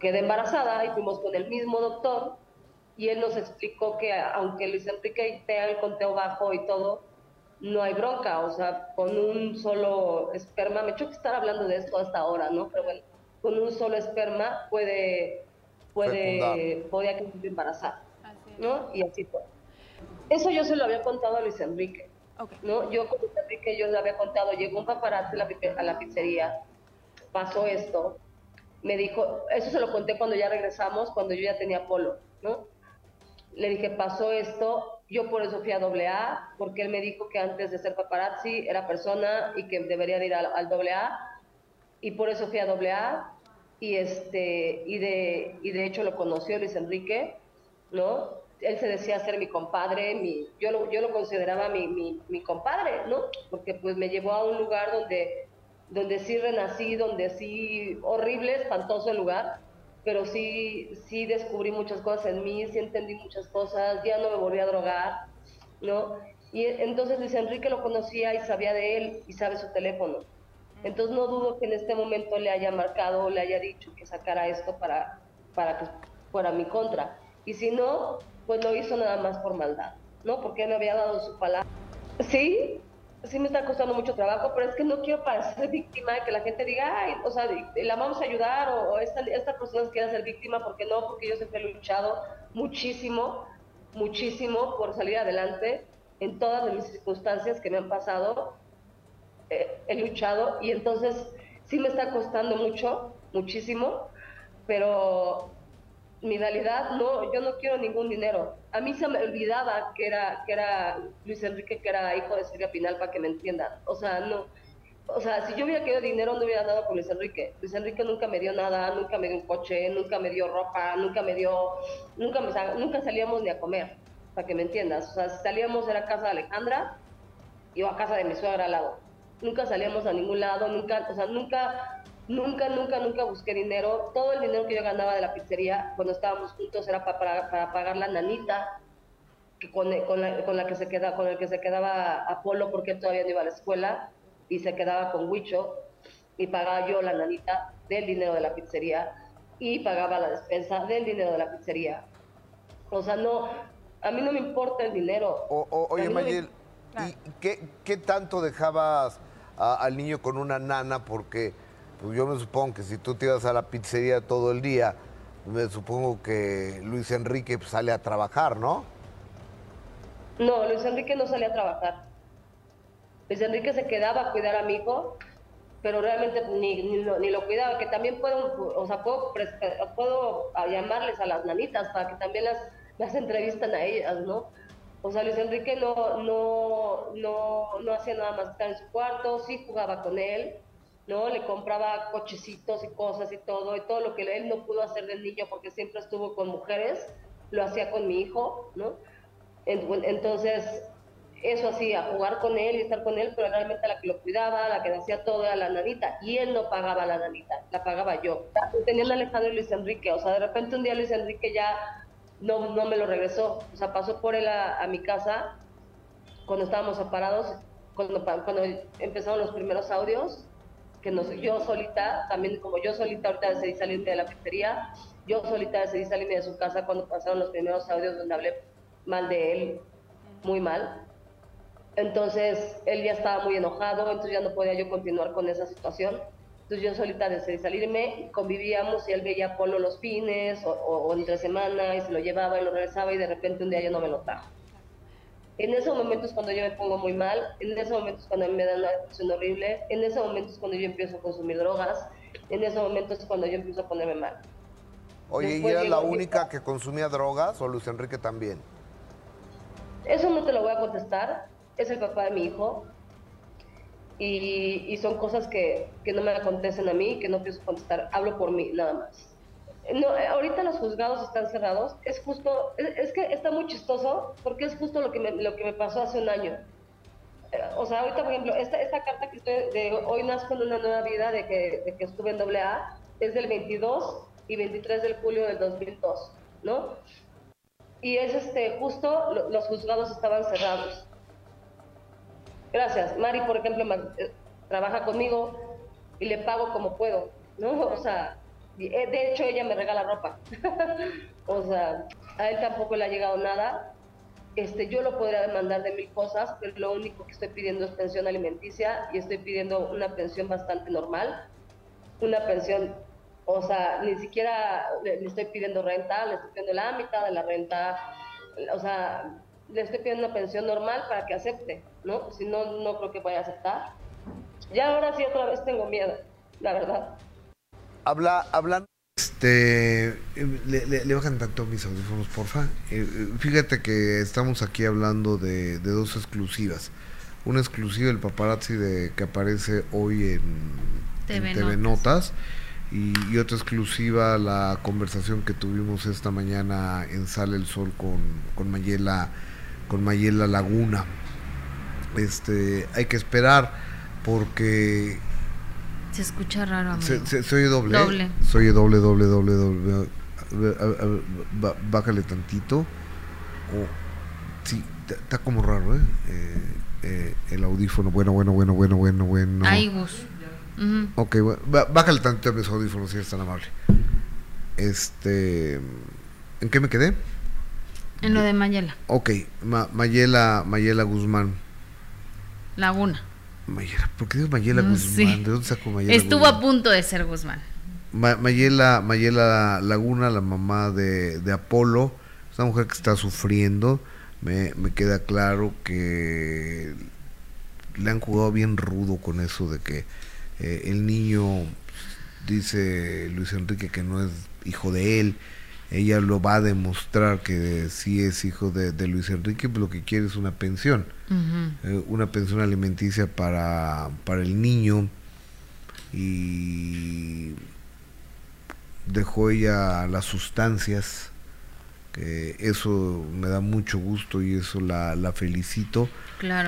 quedé embarazada y fuimos con el mismo doctor y él nos explicó que aunque Luis Enrique tenga el conteo bajo y todo, no hay bronca, o sea, con un solo esperma, me choca estar hablando de esto hasta ahora, ¿no? Pero bueno, con un solo esperma puede, puede, podía quedar embarazada, ¿no? Y así fue. Eso yo se lo había contado a Luis Enrique, ¿no? Yo con Luis Enrique yo le había contado, llegó un paparazzi a la pizzería, pasó esto, me dijo, eso se lo conté cuando ya regresamos, cuando yo ya tenía polo, ¿no? Le dije, pasó esto, yo por eso fui a AA, porque él me dijo que antes de ser paparazzi era persona y que debería ir al, al AA, y por eso fui a AA, y, este, y, de, y de hecho lo conoció Luis Enrique, ¿no? Él se decía ser mi compadre, mi, yo, lo, yo lo consideraba mi, mi, mi compadre, ¿no? Porque pues me llevó a un lugar donde donde sí renací, donde sí, horrible, espantoso el lugar, pero sí, sí descubrí muchas cosas en mí, sí entendí muchas cosas, ya no me volví a drogar, ¿no? Y entonces Luis Enrique lo conocía y sabía de él y sabe su teléfono. Entonces no dudo que en este momento le haya marcado o le haya dicho que sacara esto para, para que fuera mi contra. Y si no, pues lo hizo nada más por maldad, ¿no? Porque me había dado su palabra. Sí, sí me está costando mucho trabajo, pero es que no quiero parecer víctima que la gente diga, ay, o sea, la vamos a ayudar o, esta, esta persona quiere ser víctima, porque no, porque yo siempre he luchado muchísimo, muchísimo por salir adelante en todas mis circunstancias que me han pasado, eh, he luchado y entonces sí me está costando mucho, muchísimo, pero mi realidad, no, yo no quiero ningún dinero. A mí se me olvidaba que era, que era Luis Enrique, que era hijo de Silvia Pinal, para que me entiendan. O sea, no, o sea, si yo hubiera querido dinero, no hubiera dado por Luis Enrique. Luis Enrique nunca me dio nada, nunca me dio un coche, nunca me dio ropa, nunca me dio, nunca, me, nunca salíamos ni a comer, para que me entiendas. O sea, si salíamos era a casa de Alejandra y a casa de mi suegra al lado. Nunca salíamos a ningún lado, nunca, o sea, nunca Nunca, nunca, nunca busqué dinero. Todo el dinero que yo ganaba de la pizzería cuando estábamos juntos era para, para, pagar la nanita que con, con, la, con, la, que se queda, con el que se quedaba Apolo porque él todavía no iba a la escuela y se quedaba con Huicho y pagaba yo la nanita del dinero de la pizzería y pagaba la despensa del dinero de la pizzería. O sea, no, a mí no me importa el dinero. oye, Mayel, ¿y qué, qué, tanto dejabas al niño con una nana? Porque pues yo me supongo que si tú te ibas a la pizzería todo el día, me supongo que Luis Enrique pues, sale a trabajar, ¿no? No, Luis Enrique no sale a trabajar. Luis Enrique se quedaba a cuidar a mi hijo, pero realmente ni, ni, lo, cuidaba, que también puedo, o sea, puedo, puedo llamarles a las nanitas para que también las, las entrevistan a ellas, ¿no? O sea, Luis Enrique no, no, no, no hacía nada más estar en su cuarto, sí jugaba con él, ¿no? Le compraba cochecitos y cosas y todo, y todo lo que él no pudo hacer del niño porque siempre estuvo con mujeres, lo hacía con mi hijo, ¿no? Entonces, eso así, a jugar con él y estar con él, pero realmente la que lo cuidaba, la que hacía todo era la nanita, y él no pagaba la nanita, la pagaba yo. Tenía un Alejandro y Luis Enrique, o sea, de repente un día Luis Enrique ya no, no me lo regresó, o sea, pasó por él a, mi casa cuando estábamos separados, cuando, cuando empezaron los primeros audios, que no sé, yo solita, también como yo solita ahorita decidí salirme de la pizzería, yo solita decidí salirme de su casa cuando pasaron los primeros audios donde hablé mal de él, muy mal. Entonces él ya estaba muy enojado, entonces ya no podía yo continuar con esa situación. Entonces yo solita decidí salirme, convivíamos y él veía Polo los fines o, o, entre semana y se lo llevaba y lo regresaba y de repente un día yo no me lo trajo. En ese momento es cuando yo me pongo muy mal, en ese momento es cuando me da una depresión horrible, en ese momento es cuando yo empiezo a consumir drogas, en ese momento es cuando yo empiezo a ponerme mal. Oye, ¿y era la única que consumía drogas o Luis Enrique también? Eso no te lo voy a contestar, es el papá de mi hijo y, son cosas que, que, no me acontecen a mí, que no pienso contestar, hablo por mí nada más. No, eh, ahorita los juzgados están cerrados, es justo, es, que está muy chistoso porque es justo lo que me, lo que me pasó hace un año. Eh, o sea, ahorita, por ejemplo, esta, esta carta que estoy, de hoy nazco en una nueva vida, de que, de que estuve en AA, es del 22 y 23 de julio del 2002, ¿no? Y es este, justo, los juzgados estaban cerrados. Gracias. Mari, por ejemplo, eh, trabaja conmigo y le pago como puedo, ¿no? O sea, de hecho ella me regala ropa. o sea, a él tampoco le ha llegado nada. Este, yo lo podría demandar de mil cosas, pero lo único que estoy pidiendo es pensión alimenticia y estoy pidiendo una pensión bastante normal, una pensión, o sea, ni siquiera le, estoy pidiendo renta, le estoy pidiendo la mitad de la renta, o sea, le estoy pidiendo una pensión normal para que acepte, ¿no? Si no, no creo que vaya a aceptar. Ya ahora sí otra vez tengo miedo, la verdad. Habla, hablando. Este, le, bajan tanto mis audífonos, porfa. Eh, eh, fíjate que estamos aquí hablando de, dos exclusivas. Una exclusiva del paparazzi de que aparece hoy en TV, Notas. y, otra exclusiva la conversación que tuvimos esta mañana en Sale el Sol con, con Mayela con Mayela Laguna. Este, hay que esperar porque se escucha raro. Se, se, oye doble. Doble. Se oye doble, doble, doble, doble. bájale tantito. Oh, sí, está como raro, ¿eh? ¿eh? Eh, el audífono. Bueno, bueno, bueno, bueno, bueno, bueno. Ahí, Gus. Ok, bájale tantito a mis audífonos si eres tan amable. Este. ¿En qué me quedé? En lo de Mayela. Ok, Mayela, Mayela Guzmán. Laguna. Mayela, ¿por qué Mayela Guzmán? ¿De dónde sacó Mayela Estuvo a punto de ser Guzmán. Mayela, Mayela Laguna, la mamá de, de Apolo, es una mujer que está sufriendo. Me, me queda claro que le han jugado bien rudo con eso de que eh, el niño, dice Luis Enrique, que no es hijo de él ella lo va a demostrar que sí es hijo de, Luis Enrique, pues lo que quiere es una pensión, eh, una pensión alimenticia para, para el niño y dejó ella las sustancias, que eso me da mucho gusto y eso la, la felicito,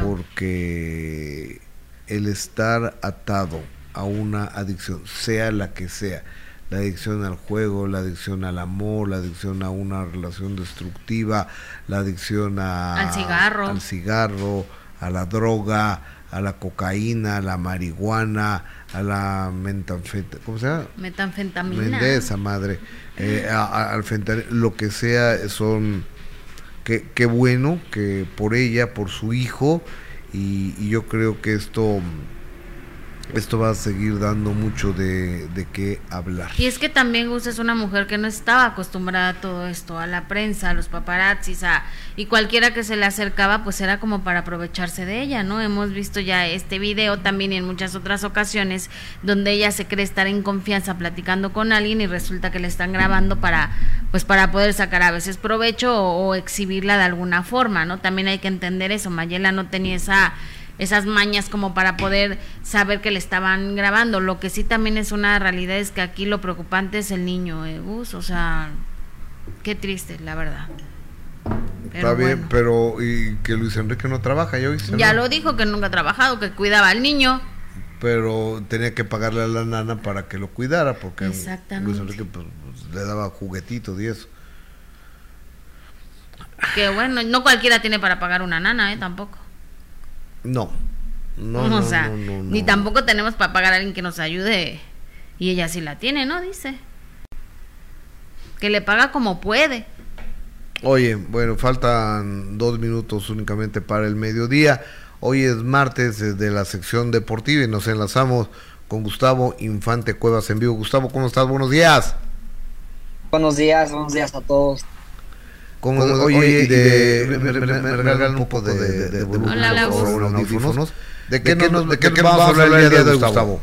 porque el estar atado a una adicción, sea la que sea, la adicción al juego, la adicción al amor, la adicción a una relación destructiva, la adicción al cigarro, al cigarro, a la droga, a la cocaína, a la marihuana, a la metanfetamina, ¿cómo se llama? Metanfetamina. esa madre, eh, al fentanil, lo que sea, son, qué, qué bueno que por ella, por su hijo, y yo creo que esto esto va a seguir dando mucho de, de qué hablar. Y es que también Gus es una mujer que no estaba acostumbrada a todo esto, a la prensa, a los paparazzis, a, y cualquiera que se le acercaba pues era como para aprovecharse de ella, ¿no? Hemos visto ya este video también en muchas otras ocasiones donde ella se cree estar en confianza platicando con alguien y resulta que le están grabando para pues para poder sacar a veces provecho o, o exhibirla de alguna forma, ¿no? También hay que entender eso, Mayela no tenía esa esas mañas como para poder saber que le estaban grabando. Lo que sí también es una realidad es que aquí lo preocupante es el niño, ¿eh, o sea, qué triste, la verdad. Está bien, pero y que Luis Enrique no trabaja. Ya lo dijo que nunca ha trabajado, que cuidaba al niño. Pero tenía que pagarle a la nana para que lo cuidara, porque Luis Enrique pues, pues, le daba juguetitos y eso. Que bueno, no cualquiera tiene para pagar una nana, ¿eh? Tampoco. No. No, o sea, ni tampoco tenemos para pagar a alguien que nos ayude. Y ella sí la tiene, ¿no? Dice. Que le paga como puede. Oye, bueno, faltan dos minutos únicamente para el mediodía. Hoy es martes desde la sección deportiva y nos enlazamos con Gustavo Infante Cuevas en vivo. Gustavo, ¿cómo estás? Buenos días. Buenos días, buenos días a todos. ¿Cómo, oye, de, me, regalan un poco de, de, de, audífonos. ¿De qué, nos, de qué vamos a hablar el día de Gustavo?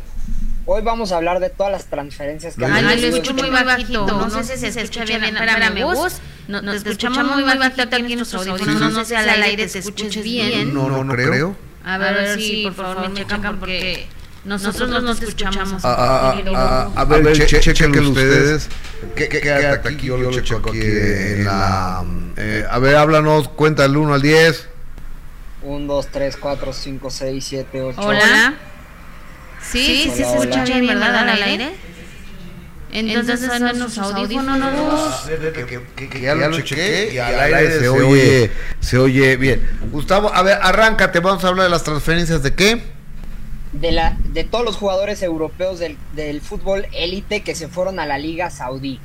Hoy vamos a hablar de todas las transferencias que han Ay, lo escucho muy bajito. No, sé si se escucha bien. Espérame, Gus. No, nos escuchamos muy bajito aquí en nuestros audífonos. No sé si al aire te escuches bien. No, no creo. A ver si por favor me checan porque... Nosotros no nos escuchamos. A, ver, chequen ustedes. ¿Qué aquí? Yo lo checo aquí en la... Eh, a ver, háblanos, cuenta el 1 al 10. 1, 2, 3, 4, 5, 6, 7, 8. Hola. Sí, sí, se escucha bien, ¿verdad? Al aire. Entonces, son los audífonos, ¿no? Que, ya lo chequé y al aire se oye, se oye bien. Gustavo, a ver, arráncate, vamos a hablar de las transferencias de qué? De, la, de todos los jugadores europeos del, del fútbol élite que se fueron a la Liga Saudí.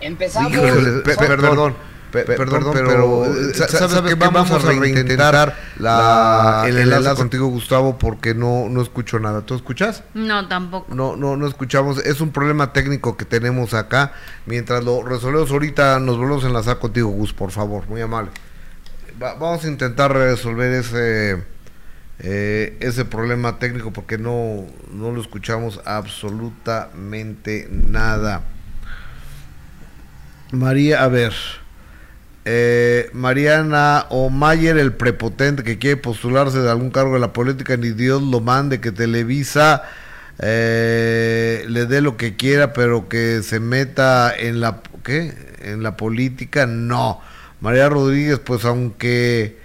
Empezamos. perdón perdón, pero, eh, ¿sabes, que vamos, a reintentar la, el, enlace, contigo, Gustavo, porque no, no escucho nada. ¿Tú escuchas? No, tampoco. No, no, no escuchamos. Es un problema técnico que tenemos acá. Mientras lo resolvemos ahorita, nos volvemos a enlazar contigo, Gus, por favor, muy amable. Vamos a intentar resolver ese... Eh, ese problema técnico porque no, no lo escuchamos absolutamente nada. María, a ver. Eh, Mariana Mayer el prepotente que quiere postularse de algún cargo de la política, ni Dios lo mande, que Televisa eh, le dé lo que quiera, pero que se meta en la, ¿qué? En la política, no. María Rodríguez, pues aunque,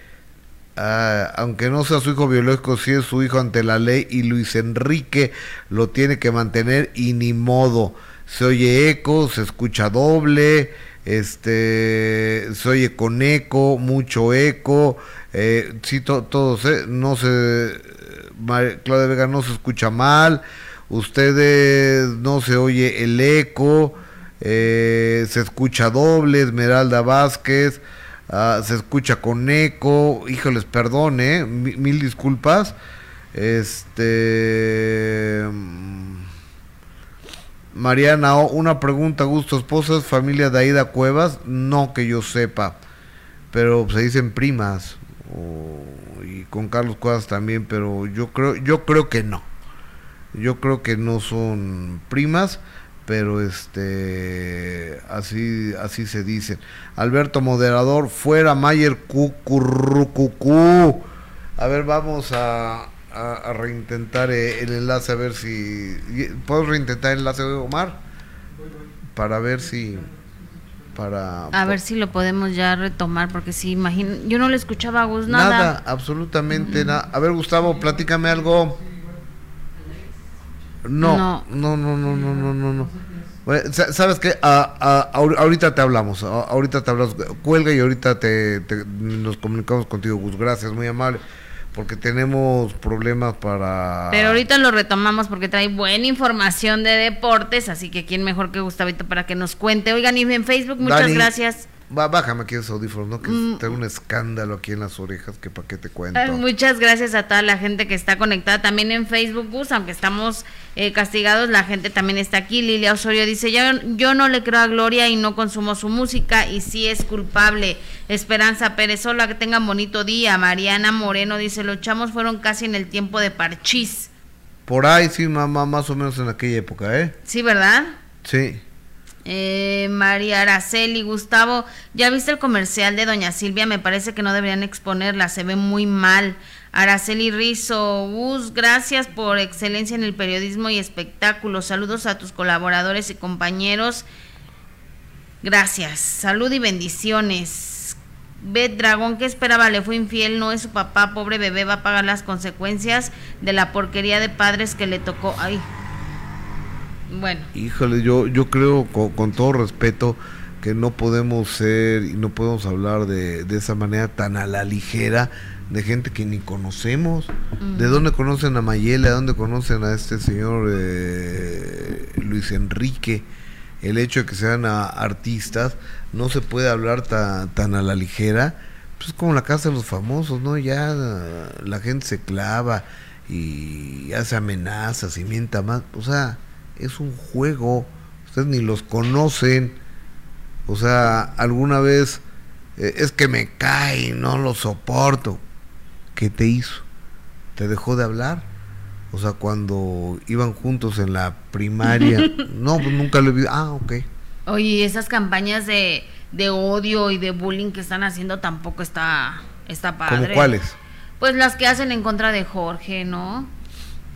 ah, aunque no sea su hijo biológico, sí es su hijo ante la ley y Luis Enrique lo tiene que mantener y ni modo. Se oye eco, se escucha doble este se oye con eco, mucho eco, eh, sí, todos, eh, no se, Claudia Vega no se escucha mal, ustedes no se oye el eco, eh, se escucha doble, Esmeralda Vázquez, ah, se escucha con eco, híjoles, perdón, eh, mil disculpas, este... Mariana, una pregunta, Gusto, ¿esposa es familia de Aida Cuevas? No que yo sepa, pero se dicen primas, y con Carlos Cuevas también, pero yo creo, yo creo que no. Yo creo que no son primas, pero este así así se dicen. Alberto moderador, fuera Mayer cucurrucucú. A ver, vamos a a, reintentar eh, el enlace a ver si puedo reintentar el enlace de Omar para ver si para a ver si lo podemos ya retomar porque si imagino yo no le escuchaba a Gus nada. Nada absolutamente nada. A ver Gustavo platícame algo no no. no no no no no no, sabes qué ahorita te hablamos ahorita te hablamos cuelga y ahorita te, nos comunicamos contigo Gus gracias muy amable porque tenemos problemas para... Pero ahorita lo retomamos porque trae buena información de deportes, así que quién mejor que Gustavito para que nos cuente. Oigan, y en Facebook, muchas gracias bájame aquí esos audífonos, ¿no? Que mm. tengo un escándalo aquí en las orejas, que para qué te cuento. muchas gracias a toda la gente que está conectada también en Facebook, Bus, aunque estamos eh, castigados, la gente también está aquí. Lilia Osorio dice, yo, yo no le creo a Gloria y no consumo su música y sí es culpable. Esperanza Pérez, hola, que tengan bonito día. Mariana Moreno dice, los chamos fueron casi en el tiempo de Parchís. Por ahí, sí, mamá, más o menos en aquella época, ¿eh? Sí, ¿verdad? Sí. Eh, María Araceli, Gustavo, ¿ya viste el comercial de Doña Silvia? Me parece que no deberían exponerla, se ve muy mal. Araceli Rizo, Gus, gracias por excelencia en el periodismo y espectáculo. Saludos a tus colaboradores y compañeros. Gracias. Salud y bendiciones. Bet Dragón, ¿qué esperaba? Le fue infiel, no es su papá, pobre bebé, va a pagar las consecuencias de la porquería de padres que le tocó. Ay. Bueno. Híjole, yo, yo creo con, con todo respeto que no podemos ser y no podemos hablar de, de esa manera tan a la ligera de gente que ni conocemos. ¿De dónde conocen a Mayela? ¿De dónde conocen a este señor eh, Luis Enrique? El hecho de que sean a- artistas no se puede hablar ta- tan a la ligera. Pues como la casa de los famosos, ¿no? Ya la gente se clava y hace amenazas y mienta más. O sea, es un juego. Ustedes ni los conocen. O sea, alguna vez eh, es que me cae, no lo soporto. ¿Qué te hizo? ¿Te dejó de hablar? O sea, cuando iban juntos en la primaria. no, pues nunca lo vi. Ah, ok. Oye, esas campañas de, de odio y de bullying que están haciendo tampoco está, está padre. ¿Cómo cuáles? Pues las que hacen en contra de Jorge, ¿no?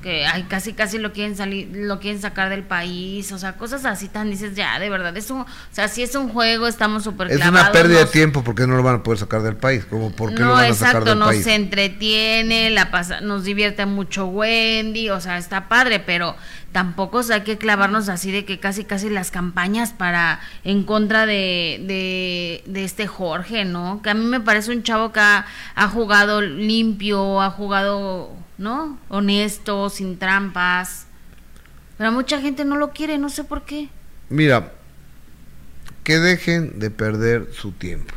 Que ay, casi casi lo quieren salir, lo quieren sacar del país, o sea, cosas así tan dices ya, de verdad, es un, o sea, si es un juego, estamos súper Es una pérdida de tiempo porque no lo van a poder sacar del país. como ¿Por qué no, lo van a sacar exacto, del nos país? entretiene, la pasa, nos divierte mucho Wendy, o sea, está padre, pero tampoco o sea, hay que clavarnos así de que casi casi las campañas para en contra de, de, de este Jorge, ¿no? Que a mí me parece un chavo que ha, ha jugado limpio, ha jugado, ¿no? Honesto, sin trampas. Pero mucha gente no lo quiere, no sé por qué. Mira, que dejen de perder su tiempo.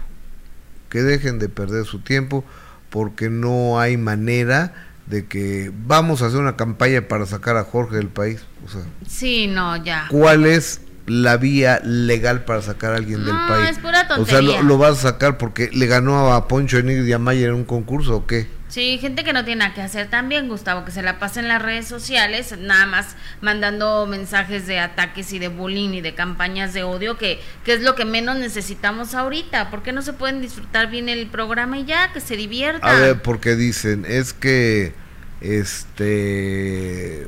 Que dejen de perder su tiempo porque no hay manera de que vamos a hacer una campaña para sacar a Jorge del país. O sea, Sí, no, ya. ¿cuál es la vía legal para sacar a alguien del No, país? es pura o sea, lo, tontería. lo vas a sacar porque le ganó a Poncho Enigri y a Mayer en un concurso o qué? Sí, gente que no tiene nada que hacer también, Gustavo, que se la pasa en las redes sociales, nada más mandando mensajes de ataques y de bullying y de campañas de odio, que, que es lo que menos necesitamos ahorita. ¿Por qué no se pueden disfrutar bien el programa y ya, que se divierta? A ver, porque dicen, es que este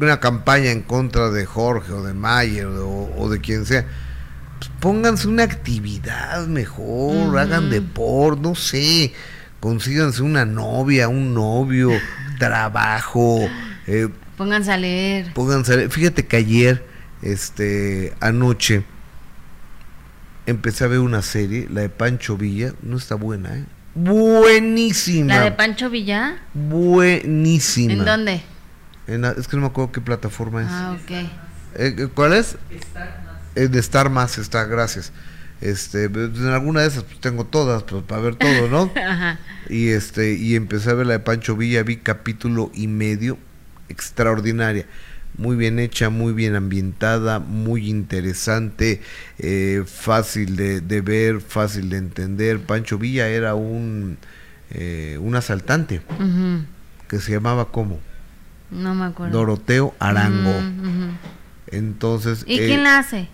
una campaña en contra de Jorge o de Mayer o, o de quien sea. Pues pónganse una actividad mejor, hagan deporte, no sé, consíganse una novia, un novio, trabajo, eh, Pónganse a leer. pónganse, fíjate que ayer, este, anoche, empecé a ver una serie, la de Pancho Villa, no está buena, ¿eh? Buenísima. ¿La de Pancho Villa? Buenísima. ¿En dónde? En la- es que no me acuerdo qué plataforma es. Ah, ok. Eh, eh, ¿Cuál es? Es de Star Más está, gracias. Este, en alguna de esas pues, tengo todas, pues, para ver todo, ¿no? Ajá. y este, y empecé a ver la de Pancho Villa, vi capítulo y medio, extraordinaria. Muy bien hecha, muy bien ambientada, muy interesante, eh, fácil de, de ver, fácil de entender. Pancho Villa era un, eh, un asaltante que se llamaba como No me acuerdo. Doroteo Arango. Entonces, ¿Y eh, quién la hace?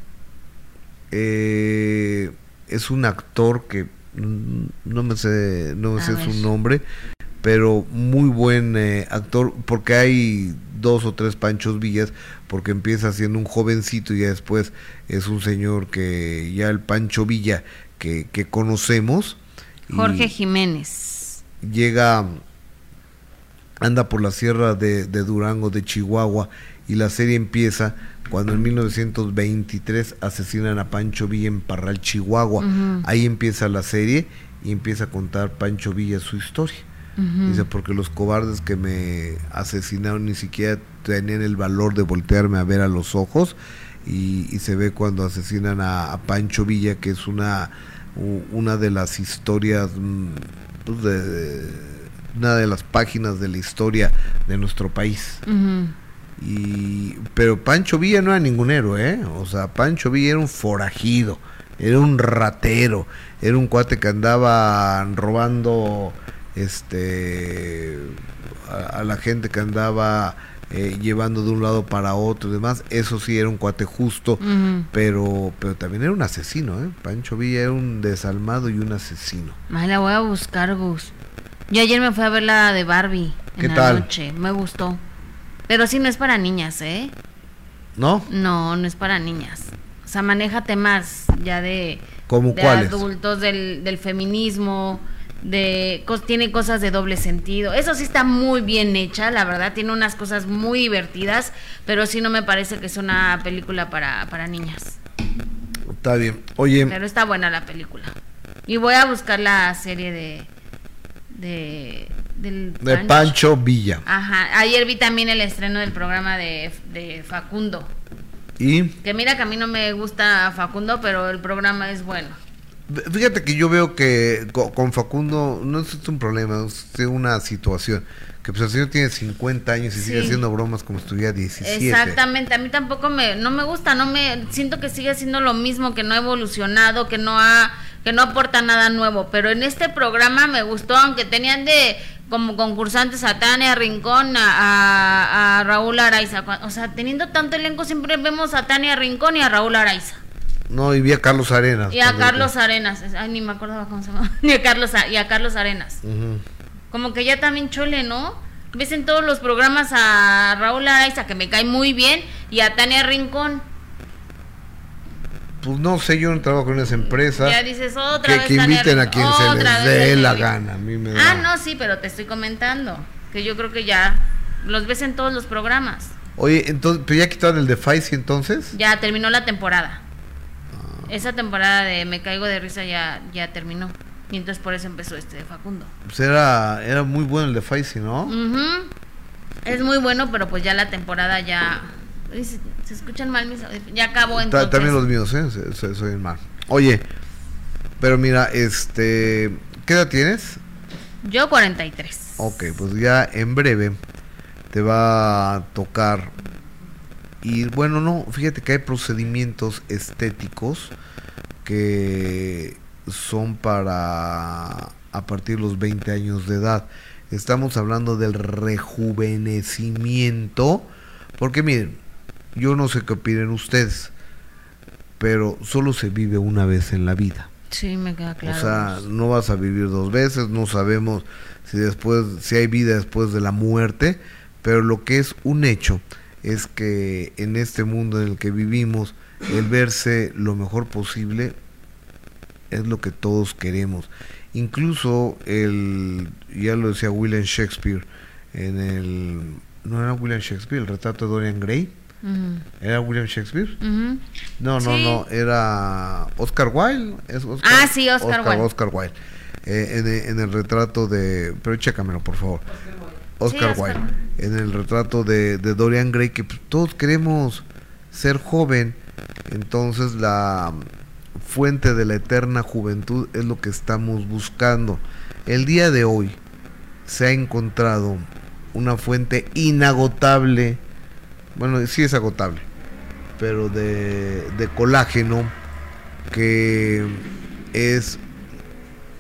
Eh, es un actor que mm, no me sé, no me sé ver. su nombre, pero muy buen eh, actor, porque hay dos o tres Panchos Villas, porque empieza siendo un jovencito y ya después es un señor que ya el Pancho Villa que, que conocemos. Jorge Jiménez. llega, anda por la sierra de, de Durango, de Chihuahua, y la serie empieza cuando en 1923 asesinan a Pancho Villa en Parral, Chihuahua. Ahí empieza la serie y empieza a contar Pancho Villa su historia. Dice, porque los cobardes que me asesinaron ni siquiera tenían el valor de voltearme a ver a los ojos. Y, y se ve cuando asesinan a, a Pancho Villa, que es una, una de las historias, mm, pues, de, una de las páginas de la historia de nuestro país. Ujú. Y, pero Pancho Villa no era ningún héroe, ¿eh? O sea, Pancho Villa era un forajido, era un ratero, era un cuate que andaba robando este a, a la gente que andaba eh, llevando de un lado para otro y demás. Eso sí era un cuate justo, pero pero también era un asesino, ¿eh? Pancho Villa era un desalmado y un asesino. Ay, la voy a buscar, Gus. Yo ayer me fui a ver la de Barbie en ¿Qué la tal? noche. Me gustó. Pero sí no es para niñas, ¿eh? ¿No? No, no es para niñas. O sea, maneja temas ya de, ¿Cómo de cuáles? adultos, del, del feminismo, de cos- tiene cosas de doble sentido. Eso sí está muy bien hecha, la verdad, tiene unas cosas muy divertidas, pero sí no me parece que es una película para, para niñas. Está bien. Oye, Pero está buena la película. Y voy a buscar la serie de... de del de Pancho Villa. Ajá, ayer vi también el estreno del programa de, de Facundo. Y Que mira que a mí no me gusta Facundo, pero el programa es bueno. fíjate que yo veo que co- con Facundo no es un problema, es una situación. Que pues el señor tiene 50 años y sigue haciendo bromas como si estuviera 17. Exactamente, a mí tampoco me no me gusta, no me siento que sigue siendo lo mismo, que no ha evolucionado, que no ha que no aporta nada nuevo, pero en este programa me gustó aunque tenían de como concursantes a Tania Rincón, a, a- a Raúl Araiza, o sea, teniendo tanto elenco siempre vemos a Tania Rincón y a Raúl Araiza. No, y vi a Carlos Arenas. Y a. Carlos Arenas, ay, ni me acordaba cómo se llama, ni a Carlos y a Carlos Arenas. Como que ya también chole, ¿no? Ves en todos los programas a Raúl Araiza, que me cae muy bien, y a Tania Rincón. Pues no sé, yo no trabajo en esa empresa. Ya dices otra que, vez. que inviten a quien se les dé la gana. A mí me Ah, da- no, sí, pero te estoy comentando. Que yo creo que ya los ves en todos los programas. Oye, entonces, ¿pero ya quitaron el de Faisy entonces? Ya terminó la temporada. Ah. Esa temporada de Me Caigo de Risa ya, ya terminó. Y entonces por eso empezó este de Facundo. Pues era, era muy bueno el de Faisy, ¿no? Ujú. Es muy bueno, pero pues ya la temporada ya... Se, se escuchan mal mis. Ya acabó Ta- entonces. También los míos, ¿eh? Se- se- Soy mal. Oye, pero mira, este... ¿Qué edad tienes? Yo 43. Ok, pues ya en breve te va a tocar. Y bueno, no, fíjate que hay procedimientos estéticos que son para a partir de los 20 años de edad. Estamos hablando del rejuvenecimiento, porque miren, yo no sé qué opinen ustedes, pero solo se vive una vez en la vida. Sí, me queda claro. O sea, no vas a vivir dos veces, no sabemos si después, si hay vida después de la muerte, pero lo que es un hecho es que en este mundo en el que vivimos, el verse lo mejor posible es lo que todos queremos. Incluso el, ya lo decía William Shakespeare en el, no era William Shakespeare, el retrato de Dorian Gray, Era William Shakespeare. No, no, Sí. no, era Oscar Wilde. Es Oscar, Ah, sí, Oscar Wilde. Oscar Wilde. Eh, en, el- en el retrato de. Pero chécamelo, por favor. Oscar Sí, Oscar Wilde. En el retrato de, de Dorian Gray, que pues, todos queremos ser joven. Entonces, la fuente de la eterna juventud es lo que estamos buscando. El día de hoy se ha encontrado una fuente inagotable. Bueno, sí es agotable pero de, colágeno, que es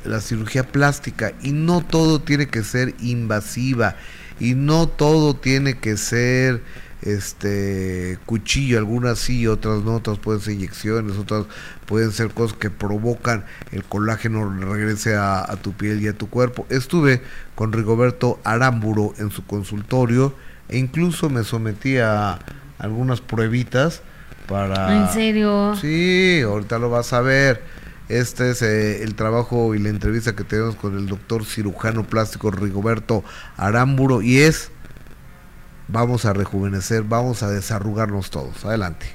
la cirugía plástica. Y no todo tiene que ser invasiva, y no todo tiene que ser este cuchillo, algunas sí, otras no, otras pueden ser inyecciones, otras pueden ser cosas que provocan el colágeno regrese a, a tu piel y a tu cuerpo. Estuve con Rigoberto Aramburo en su consultorio e incluso me sometí a algunas pruebitas para... ¿En serio? Sí, ahorita lo vas a ver. Este es eh, el trabajo y la entrevista que tenemos con el doctor cirujano plástico Rigoberto Aramburo y es, vamos a rejuvenecer, vamos a desarrugarnos todos. Adelante.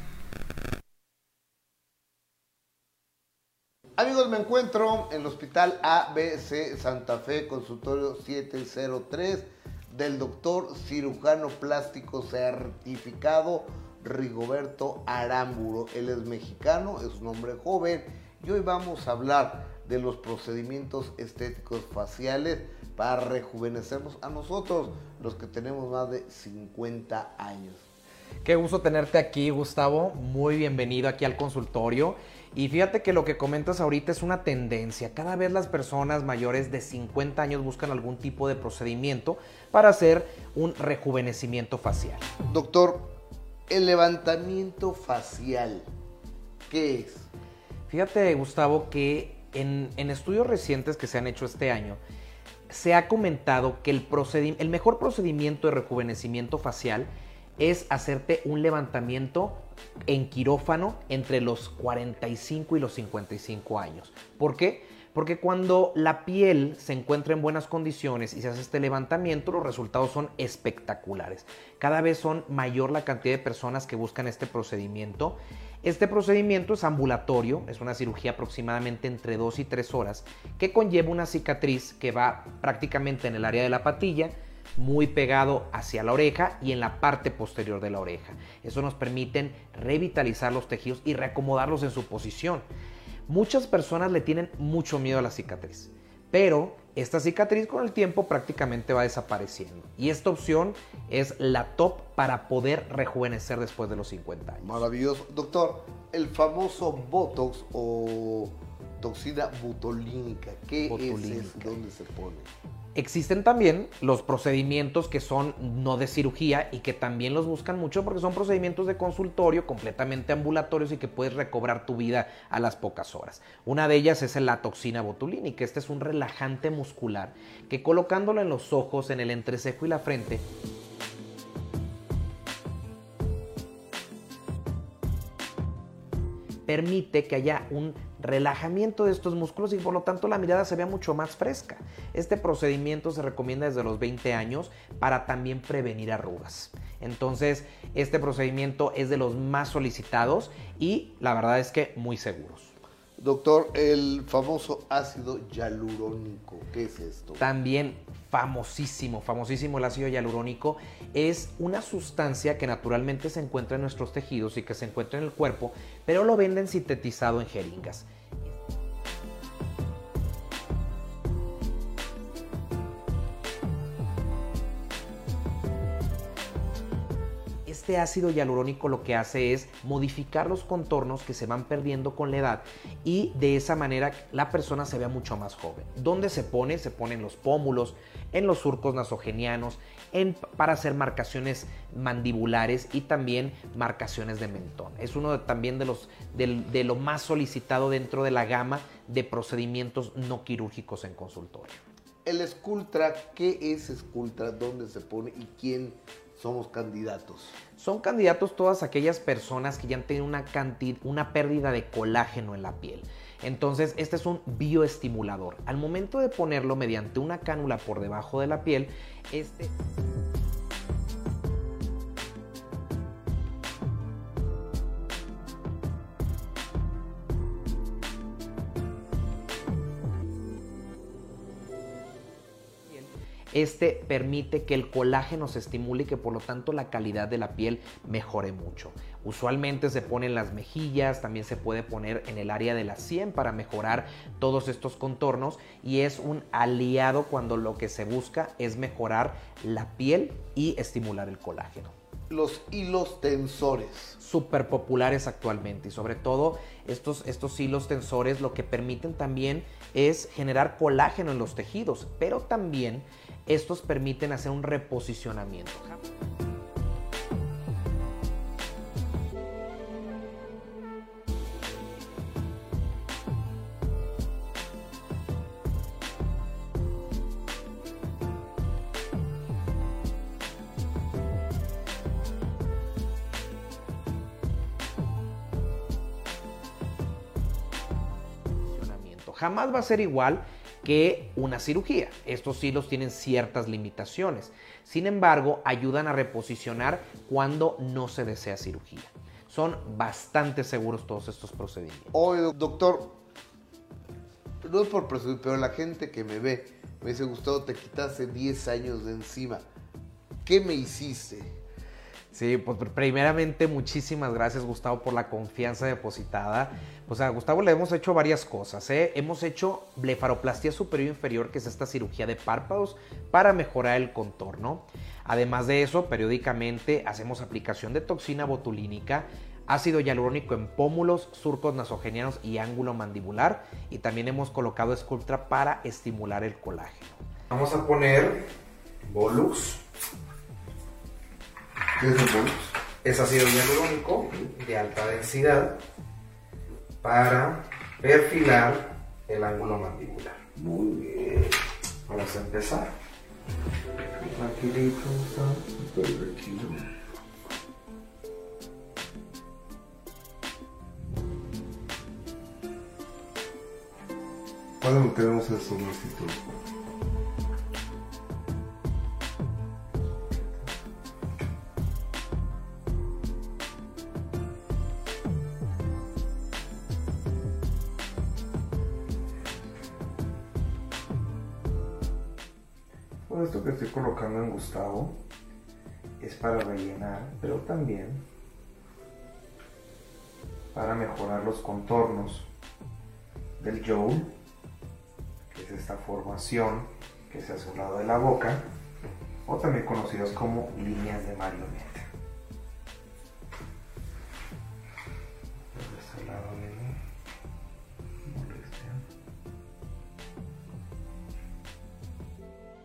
Amigos, me encuentro en el Hospital ABC Santa Fe, consultorio 703 del doctor cirujano plástico certificado Rigoberto Aramburo. Él es mexicano, es un hombre joven y hoy vamos a hablar de los procedimientos estéticos faciales para rejuvenecernos a nosotros, los que tenemos más de 50 años. Qué gusto tenerte aquí, Gustavo. Muy bienvenido aquí al consultorio. Y fíjate que lo que comentas ahorita es una tendencia. Cada vez las personas mayores de 50 años buscan algún tipo de procedimiento para hacer un rejuvenecimiento facial. Doctor, el levantamiento facial, ¿qué es? Fíjate, Gustavo, que en, en estudios recientes que se han hecho este año, se ha comentado que el, el mejor procedimiento de rejuvenecimiento facial es hacerte un levantamiento en quirófano entre los 45 y los 55 años. ¿Por qué? Porque cuando la piel se encuentra en buenas condiciones y se hace este levantamiento, los resultados son espectaculares. Cada vez son mayor la cantidad de personas que buscan este procedimiento. Este procedimiento es ambulatorio, es una cirugía aproximadamente entre 2 y 3 horas, que conlleva una cicatriz que va prácticamente en el área de la patilla, muy pegado hacia la oreja y en la parte posterior de la oreja. Eso nos permite revitalizar los tejidos y reacomodarlos en su posición. Muchas personas le tienen mucho miedo a la cicatriz, pero esta cicatriz con el tiempo prácticamente va desapareciendo. Y esta opción es la top para poder rejuvenecer después de los 50 años. Maravilloso. Doctor, el famoso Botox o toxina botulínica, ¿qué es ¿Dónde se pone? Existen también los procedimientos que son no de cirugía y que también los buscan mucho porque son procedimientos de consultorio completamente ambulatorios y que puedes recobrar tu vida a las pocas horas. Una de ellas es la toxina botulínica. Este es un relajante muscular que colocándolo en los ojos, en el entrecejo y la frente, permite que haya un relajamiento de estos músculos y por lo tanto la mirada se vea mucho más fresca. Este procedimiento se recomienda desde los 20 años para también prevenir arrugas. Entonces, este procedimiento es de los más solicitados y la verdad es que muy seguros. Doctor, el famoso ácido hialurónico, ¿qué es esto? También famosísimo, famosísimo el ácido hialurónico, es una sustancia que naturalmente se encuentra en nuestros tejidos y que se encuentra en el cuerpo, pero lo venden sintetizado en jeringas. Este ácido hialurónico lo que hace es modificar los contornos que se van perdiendo con la edad y de esa manera la persona se vea mucho más joven. ¿Dónde se pone? Se pone en los pómulos, en los surcos nasogenianos, en, para hacer marcaciones mandibulares y también marcaciones de mentón. Es uno también de, los, de lo más solicitado dentro de la gama de procedimientos no quirúrgicos en consultorio. El Sculptra, ¿qué es Sculptra? ¿Dónde se pone y quién somos candidatos? Son candidatos todas aquellas personas que ya han tenido una, cantidad, una pérdida de colágeno en la piel. Entonces, este es un bioestimulador. Al momento de ponerlo mediante una cánula por debajo de la piel, este... Este permite que el colágeno se estimule y que por lo tanto la calidad de la piel mejore mucho. Usualmente se pone en las mejillas, también se puede poner en el área de la sien para mejorar todos estos contornos y es un aliado cuando lo que se busca es mejorar la piel y estimular el colágeno los hilos tensores. Súper populares actualmente y sobre todo estos, estos hilos tensores lo que permiten también es generar colágeno en los tejidos, pero también estos permiten hacer un reposicionamiento. Jamás va a ser igual que una cirugía. Estos hilos tienen ciertas limitaciones. Sin embargo, ayudan a reposicionar cuando no se desea cirugía. Son bastante seguros todos estos procedimientos. Oye, doctor, no es por presumir, pero la gente que me ve me dice, Gustavo, te quitaste 10 años de encima. ¿Qué me hiciste? Sí, pues primeramente muchísimas gracias Gustavo por la confianza depositada. Pues a Gustavo le hemos hecho varias cosas. ¿eh? Hemos hecho blefaroplastia superior e inferior, que es esta cirugía de párpados para mejorar el contorno. Además de eso, periódicamente hacemos aplicación de toxina botulínica, ácido hialurónico en pómulos, surcos nasogenianos y ángulo mandibular. Y también hemos colocado Sculptra para estimular el colágeno. Vamos a poner Volux es ácido hialurónico de alta densidad para perfilar el ángulo mandibular. Muy bien. Vamos a empezar. Tranquilito, tranquilo. ¿Cuándo tenemos el solocito? Mejorar los contornos del jowl, que es esta formación que se hace a un lado de la boca, o también conocidos como líneas de marioneta.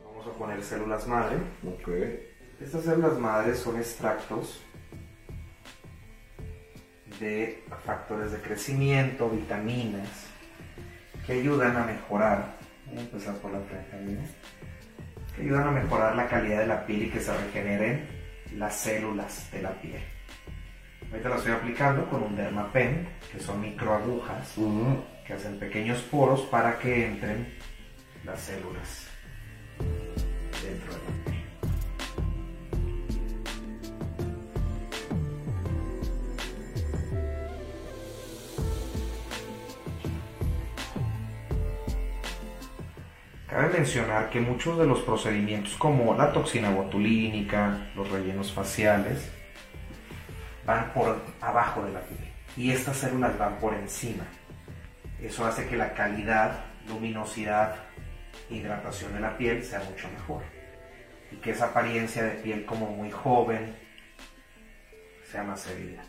Vamos a poner células madre. Ok. Estas células madres son extractos de factores de crecimiento, vitaminas, que ayudan a mejorar, voy a empezar por la frente, que ayudan a mejorar la calidad de la piel y que se regeneren las células de la piel. Ahorita la estoy aplicando con un dermapen, que son microagujas, que hacen pequeños poros para que entren las células mencionar que muchos de los procedimientos como la toxina botulínica, los rellenos faciales, van por abajo de la piel y estas células van por encima. Eso hace que la calidad, luminosidad, hidratación de la piel sea mucho mejor y que esa apariencia de piel como muy joven sea más evidente.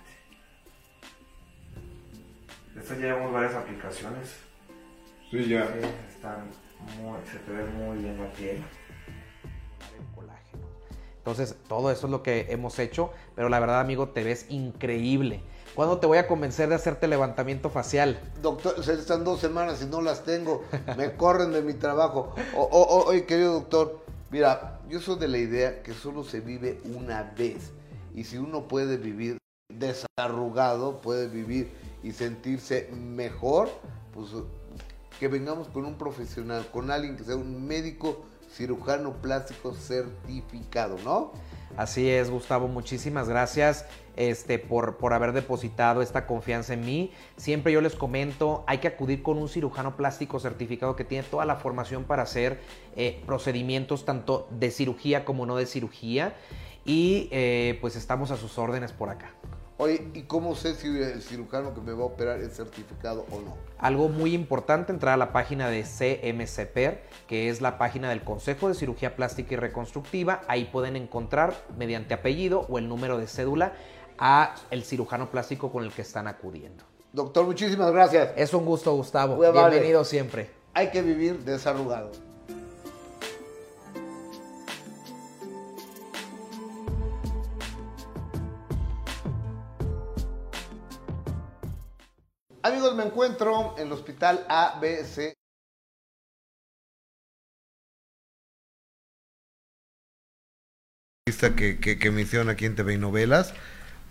Estas llevamos varias aplicaciones. Sí, ya. Sí, están muy, se te ve muy bien la piel. El colágeno. Entonces, todo eso es lo que hemos hecho, pero la verdad, amigo, te ves increíble. ¿Cuándo te voy a convencer de hacerte levantamiento facial? Doctor, se están dos semanas y no las tengo. Me corren de mi trabajo. O- o- o- Oye, querido doctor, mira, yo soy de la idea que solo se vive una vez. Y si uno puede vivir desarrugado, puede vivir y sentirse mejor, pues que vengamos con un profesional, con alguien que sea un médico cirujano plástico certificado, ¿no? Así es, Gustavo, muchísimas gracias este, por, por haber depositado esta confianza en mí. Siempre yo les comento, hay que acudir con un cirujano plástico certificado que tiene toda la formación para hacer eh, procedimientos tanto de cirugía como no de cirugía. Y eh, pues estamos a sus órdenes por acá. Oye, ¿y cómo sé si el cirujano que me va a operar es certificado o no? Algo muy importante, entrar a la página de CMCPER, que es la página del Consejo de Cirugía Plástica y Reconstructiva. Ahí pueden encontrar mediante apellido o el número de cédula a el cirujano plástico con el que están acudiendo. Doctor, muchísimas gracias. Es un gusto, Gustavo. Bienvenido siempre. Hay que vivir desarrugado. Amigos, me encuentro en el hospital ABC. Que, que, que me hicieron aquí en TV y Novelas,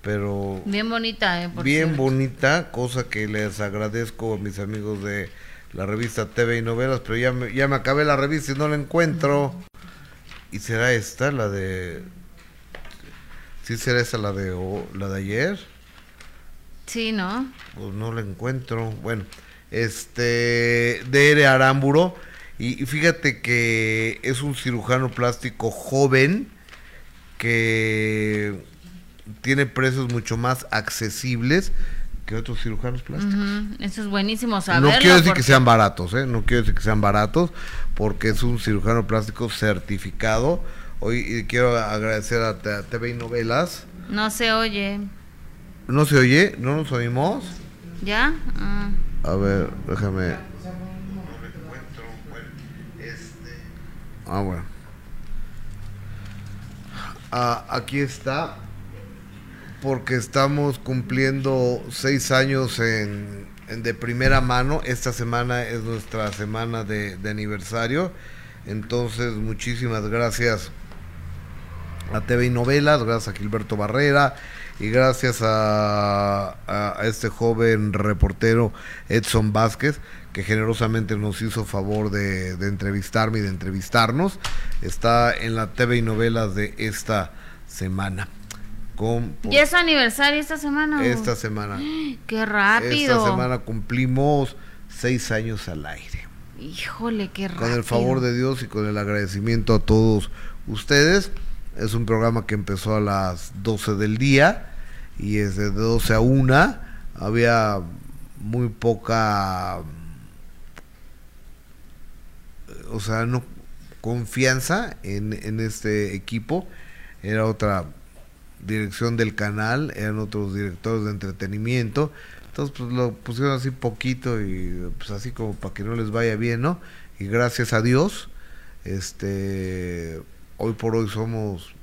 pero Bien bonita, ¿eh? Por bien cierto. bonita, cosa que les agradezco a mis amigos de la revista TV y Novelas, pero ya me, ya me acabé la revista y no la encuentro. ¿Y será esta, la de... ¿Sí será esta la de, o- la de ayer? Sí, ¿no? Pues no la encuentro. Bueno, este, DR Aramburo. Y, y fíjate que es un cirujano plástico joven que tiene precios mucho más accesibles que otros cirujanos plásticos. Eso es buenísimo saberlo. No quiero decir porque- que sean baratos, ¿eh? No quiero decir que sean baratos, porque es un cirujano plástico certificado. Hoy y quiero agradecer a TV y Novelas. No se oye. ¿No se oye? ¿No nos oímos? ¿Ya? Ah. A ver, déjame. Ah, bueno. Ah, aquí está. Porque estamos cumpliendo seis años en, en de primera mano. Esta semana es nuestra semana de, de aniversario. Entonces, muchísimas gracias a TV y Novelas, gracias a Gilberto Barrera y gracias a, a este joven reportero Edson Vázquez que generosamente nos hizo favor de, de, entrevistarme y de entrevistarnos. Está en la TV y novelas de esta semana. Con, ¿Y es aniversario esta semana? Esta semana. ¡Qué rápido! Esta semana cumplimos seis años al aire. Híjole, qué rápido. Con el favor de Dios y con el agradecimiento a todos ustedes. Es un programa que empezó a las 12 del día y es de 12 a 1. Había muy poca, o sea, no confianza en, en este equipo. Era otra dirección del canal, eran otros directores de entretenimiento. Entonces, pues lo pusieron así poquito y pues así como para que no les vaya bien, ¿no? Y gracias a Dios, este, hoy por hoy somos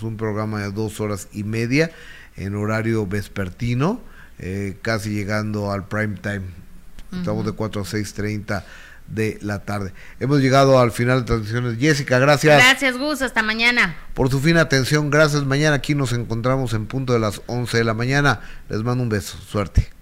un programa de dos horas y media en horario vespertino, eh, casi llegando al prime time. Estamos de 4 a 6.30 de la tarde. Hemos llegado al final de transmisiones. Jessica, gracias. Gracias, Gus. Hasta mañana. Por su fina atención, gracias. Mañana aquí nos encontramos en punto de las 11 de la mañana. Les mando un beso. Suerte.